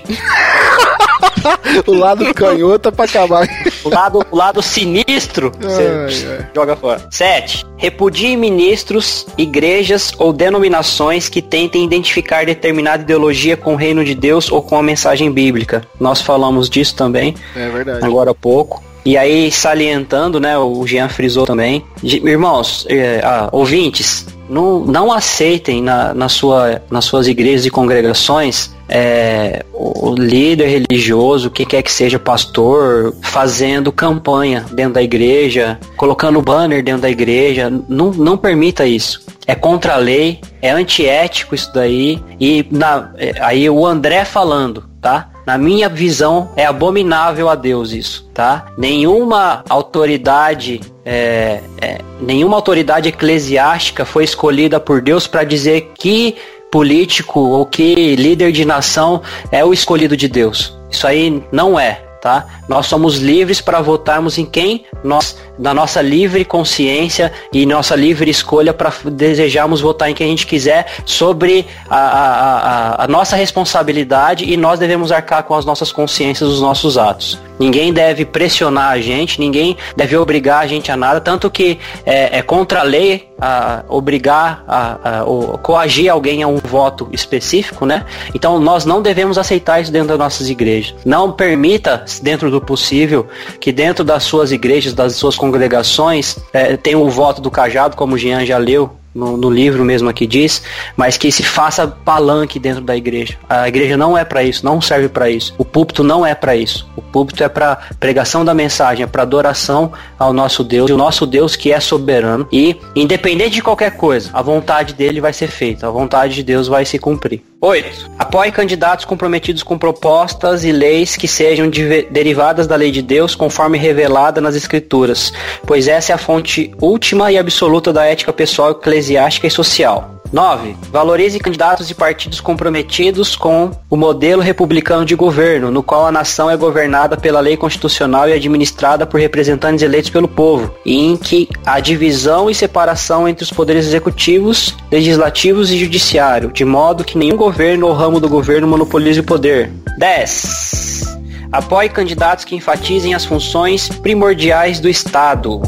<laughs> <laughs> o lado canhoto é pra acabar. O lado, o lado sinistro, você joga fora. 7. Repudie ministros, igrejas ou denominações que tentem identificar determinada ideologia com o reino de Deus ou com a mensagem bíblica. Nós falamos disso também. É verdade. Agora há pouco. E aí, salientando, né, o Jean frisou também. Irmãos, é, ah, ouvintes, não, não aceitem na, na sua, nas suas igrejas e congregações é, o líder religioso, o que quer que seja pastor, fazendo campanha dentro da igreja, colocando banner dentro da igreja. Não, não permita isso. É contra a lei, é antiético isso daí. E na, aí o André falando, tá? Na minha visão, é abominável a Deus isso, tá? Nenhuma autoridade, é, é, nenhuma autoridade eclesiástica foi escolhida por Deus para dizer que político ou que líder de nação é o escolhido de Deus. Isso aí não é, tá? Nós somos livres para votarmos em quem nós, na nossa livre consciência e nossa livre escolha para desejarmos votar em quem a gente quiser sobre a, a, a, a, nossa responsabilidade e nós devemos arcar com as nossas consciências, os nossos atos. Ninguém deve pressionar a gente, ninguém deve obrigar a gente a nada, tanto que é, é contra a lei a obrigar a, a, a, coagir alguém a um voto específico, né? Então nós não devemos aceitar isso dentro das nossas igrejas. Não permita, dentro do possível, que dentro das suas igrejas, das suas congregações, é, tenha o voto do cajado, como o Jean já leu, no, no, livro mesmo aqui diz, mas que se faça palanque dentro da igreja. A igreja não é para isso, não serve para isso. O púlpito não é para isso. O púlpito é para pregação da mensagem, é para adoração ao nosso Deus, e o nosso Deus que é soberano e independente de qualquer coisa, a vontade dele vai ser feita, a vontade de Deus vai se cumprir. 8. Apoie candidatos comprometidos com propostas e leis que sejam de derivadas da lei de Deus, conforme revelada nas Escrituras, pois essa é a fonte última e absoluta da ética pessoal, eclesiástica e social. 9. Valorize candidatos e partidos comprometidos com o modelo republicano de governo, no qual a nação é governada pela lei constitucional e administrada por representantes eleitos pelo povo, e em que há divisão e separação entre os poderes executivos, legislativos e judiciário, de modo que nenhum governo ou ramo do governo monopolize o poder. 10. Apoie candidatos que enfatizem as funções primordiais do Estado,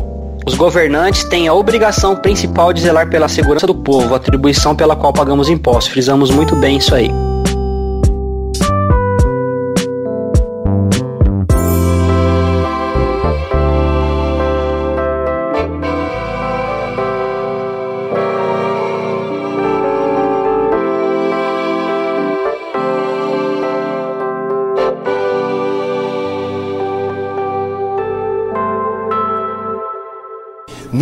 os governantes têm a obrigação principal de zelar pela segurança do povo, atribuição pela qual pagamos impostos. Frisamos muito bem isso aí.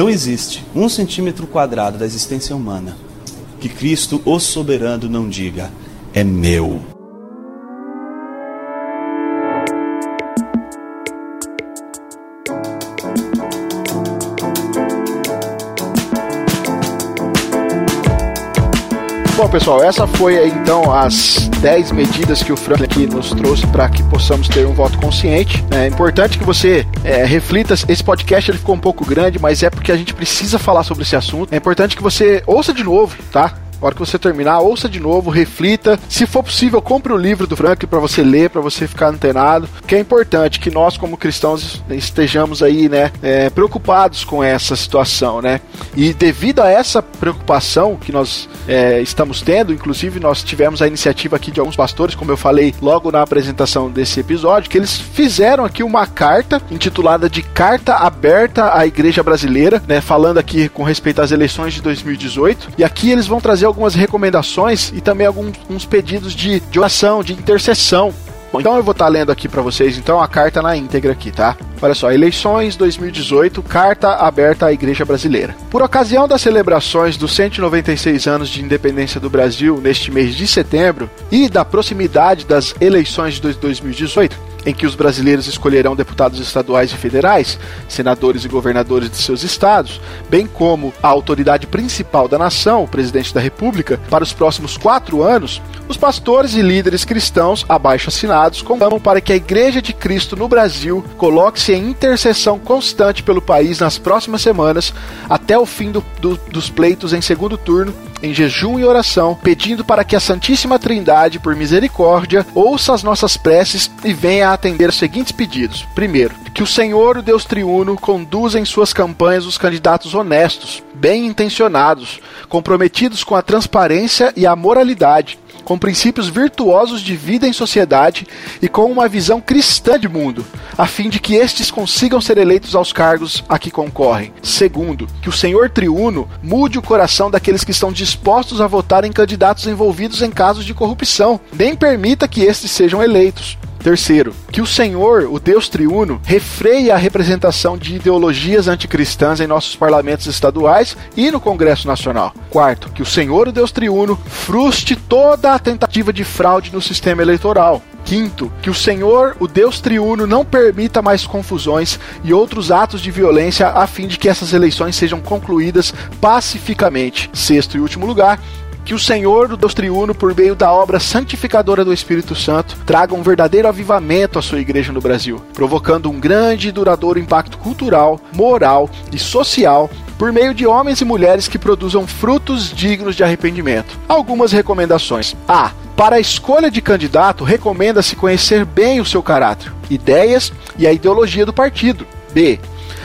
Não existe um centímetro quadrado da existência humana que Cristo, o soberano, não diga: é meu. Bom, pessoal, essa foi então as 10 medidas que o Franklin aqui nos trouxe para que possamos ter um voto consciente. É importante que você é, reflita. Esse podcast ele ficou um pouco grande, mas é porque a gente precisa falar sobre esse assunto. É importante que você ouça de novo, tá? A hora que você terminar, ouça de novo, reflita. Se for possível, compre o livro do Frank para você ler, para você ficar antenado. Que é importante que nós, como cristãos, estejamos aí, né, é, preocupados com essa situação, né? E devido a essa preocupação que nós é, estamos tendo, inclusive nós tivemos a iniciativa aqui de alguns pastores, como eu falei logo na apresentação desse episódio, que eles fizeram aqui uma carta intitulada de Carta Aberta à Igreja Brasileira, né? Falando aqui com respeito às eleições de 2018. E aqui eles vão trazer algumas recomendações e também alguns pedidos de, de oração, de intercessão Bom, então eu vou estar tá lendo aqui para vocês então a carta na íntegra aqui, tá? Olha só, eleições 2018, carta aberta à Igreja Brasileira. Por ocasião das celebrações dos 196 anos de independência do Brasil neste mês de setembro e da proximidade das eleições de 2018, em que os brasileiros escolherão deputados estaduais e federais, senadores e governadores de seus estados, bem como a autoridade principal da nação, o presidente da República, para os próximos quatro anos, os pastores e líderes cristãos abaixo assinados conclamam para que a Igreja de Cristo no Brasil coloque-se em intercessão constante pelo país nas próximas semanas, até o fim do, do, dos pleitos em segundo turno, em jejum e oração, pedindo para que a Santíssima Trindade, por misericórdia, ouça as nossas preces e venha atender os seguintes pedidos. Primeiro, que o Senhor, o Deus triuno, conduza em suas campanhas os candidatos honestos, bem intencionados, comprometidos com a transparência e a moralidade, com princípios virtuosos de vida em sociedade e com uma visão cristã de mundo, a fim de que estes consigam ser eleitos aos cargos a que concorrem. Segundo, que o Senhor triuno mude o coração daqueles que estão dispostos a votar em candidatos envolvidos em casos de corrupção, nem permita que estes sejam eleitos. Terceiro, que o Senhor, o Deus triuno, refreie a representação de ideologias anticristãs em nossos parlamentos estaduais e no Congresso Nacional. Quarto, que o Senhor, o Deus triuno, fruste toda a tentativa de fraude no sistema eleitoral. Quinto, que o Senhor, o Deus triuno, não permita mais confusões e outros atos de violência a fim de que essas eleições sejam concluídas pacificamente. Sexto e último lugar, que o Senhor, o Deus triuno, por meio da obra santificadora do Espírito Santo, traga um verdadeiro avivamento à sua igreja no Brasil, provocando um grande e duradouro impacto cultural, moral e social por meio de homens e mulheres que produzam frutos dignos de arrependimento. Algumas recomendações. A. Para a escolha de candidato, recomenda-se conhecer bem o seu caráter, ideias e a ideologia do partido. B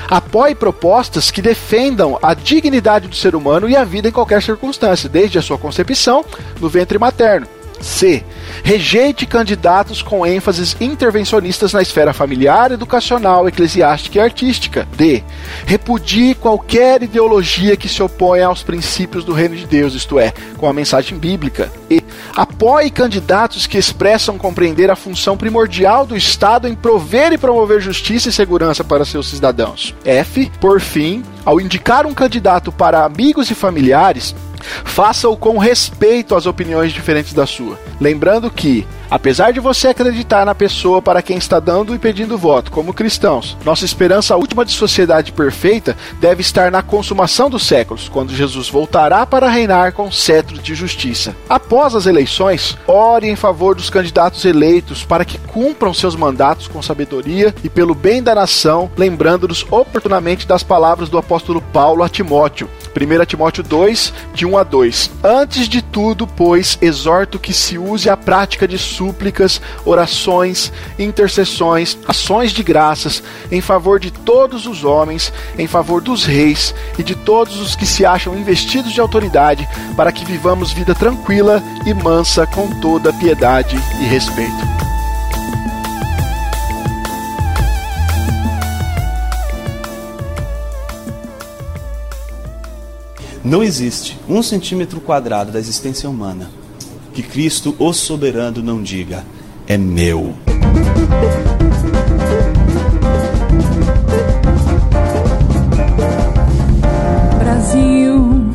apoie propostas que defendam a dignidade do ser humano e a vida em qualquer circunstância, desde a sua concepção no ventre materno. C. Rejeite candidatos com ênfases intervencionistas na esfera familiar, educacional, eclesiástica e artística. D. Repudie qualquer ideologia que se oponha aos princípios do reino de Deus, isto é, com a mensagem bíblica. E. Apoie candidatos que expressam compreender a função primordial do Estado em prover e promover justiça e segurança para seus cidadãos. F. Por fim, ao indicar um candidato para amigos e familiares, Faça-o com respeito às opiniões diferentes da sua. Lembrando que, apesar de você acreditar na pessoa para quem está dando e pedindo voto, como cristãos, nossa esperança última de sociedade perfeita deve estar na consumação dos séculos, quando Jesus voltará para reinar com cetro de justiça. Após as eleições, ore em favor dos candidatos eleitos para que cumpram seus mandatos com sabedoria e pelo bem da nação, lembrando-nos oportunamente das palavras do apóstolo Paulo a Timóteo 1 Timóteo 2, de 1 a 2. Antes de tudo, pois, exorto que se use a prática de súplicas, orações, intercessões, ações de graças em favor de todos os homens, em favor dos reis e de todos os que se acham investidos de autoridade, para que vivamos vida tranquila e mansa com toda piedade e respeito. Não existe um centímetro quadrado da existência humana que Cristo, o soberano, não diga: é meu. Brasil,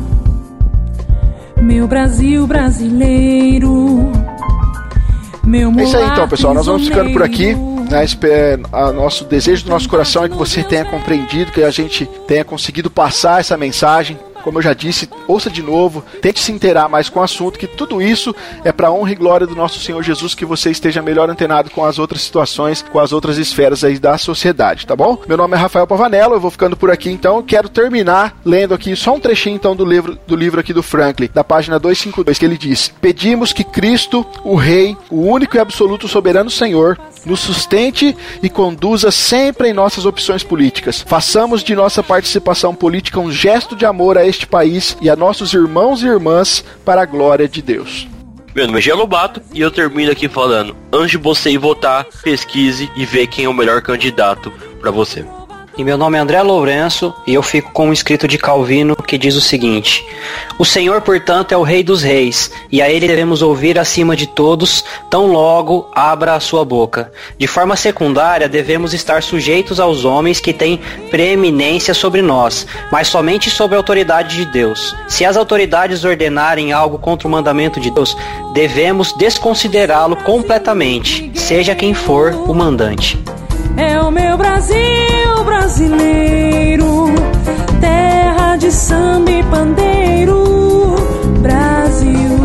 meu Brasil brasileiro. Meu é isso aí então, pessoal. Nós vamos ficando por aqui. Né, a nosso desejo do nosso coração é que você tenha compreendido, que a gente tenha conseguido passar essa mensagem como eu já disse, ouça de novo, tente se inteirar mais com o assunto, que tudo isso é para honra e glória do nosso Senhor Jesus, que você esteja melhor antenado com as outras situações, com as outras esferas aí da sociedade, tá bom? Meu nome é Rafael Pavanello, eu vou ficando por aqui então, quero terminar lendo aqui só um trechinho então do livro, do livro aqui do Franklin, da página 252, que ele diz: Pedimos que Cristo, o Rei, o único e absoluto soberano Senhor, nos sustente e conduza sempre em nossas opções políticas. Façamos de nossa participação política um gesto de amor a este país e a nossos irmãos e irmãs para a glória de Deus. Meu nome é Gia Lobato e eu termino aqui falando: antes de você ir votar, pesquise e vê quem é o melhor candidato para você. E meu nome é André Lourenço e eu fico com um escrito de Calvino que diz o seguinte: O Senhor, portanto, é o Rei dos Reis, e a ele devemos ouvir acima de todos, tão logo abra a sua boca. De forma secundária, devemos estar sujeitos aos homens que têm preeminência sobre nós, mas somente sob a autoridade de Deus. Se as autoridades ordenarem algo contra o mandamento de Deus, devemos desconsiderá-lo completamente, seja quem for o mandante. É o meu Brasil brasileiro, terra de samba e pandeiro. Brasil,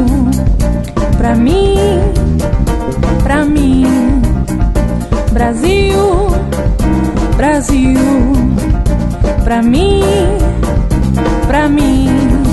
pra mim, pra mim. Brasil, Brasil, pra mim, pra mim.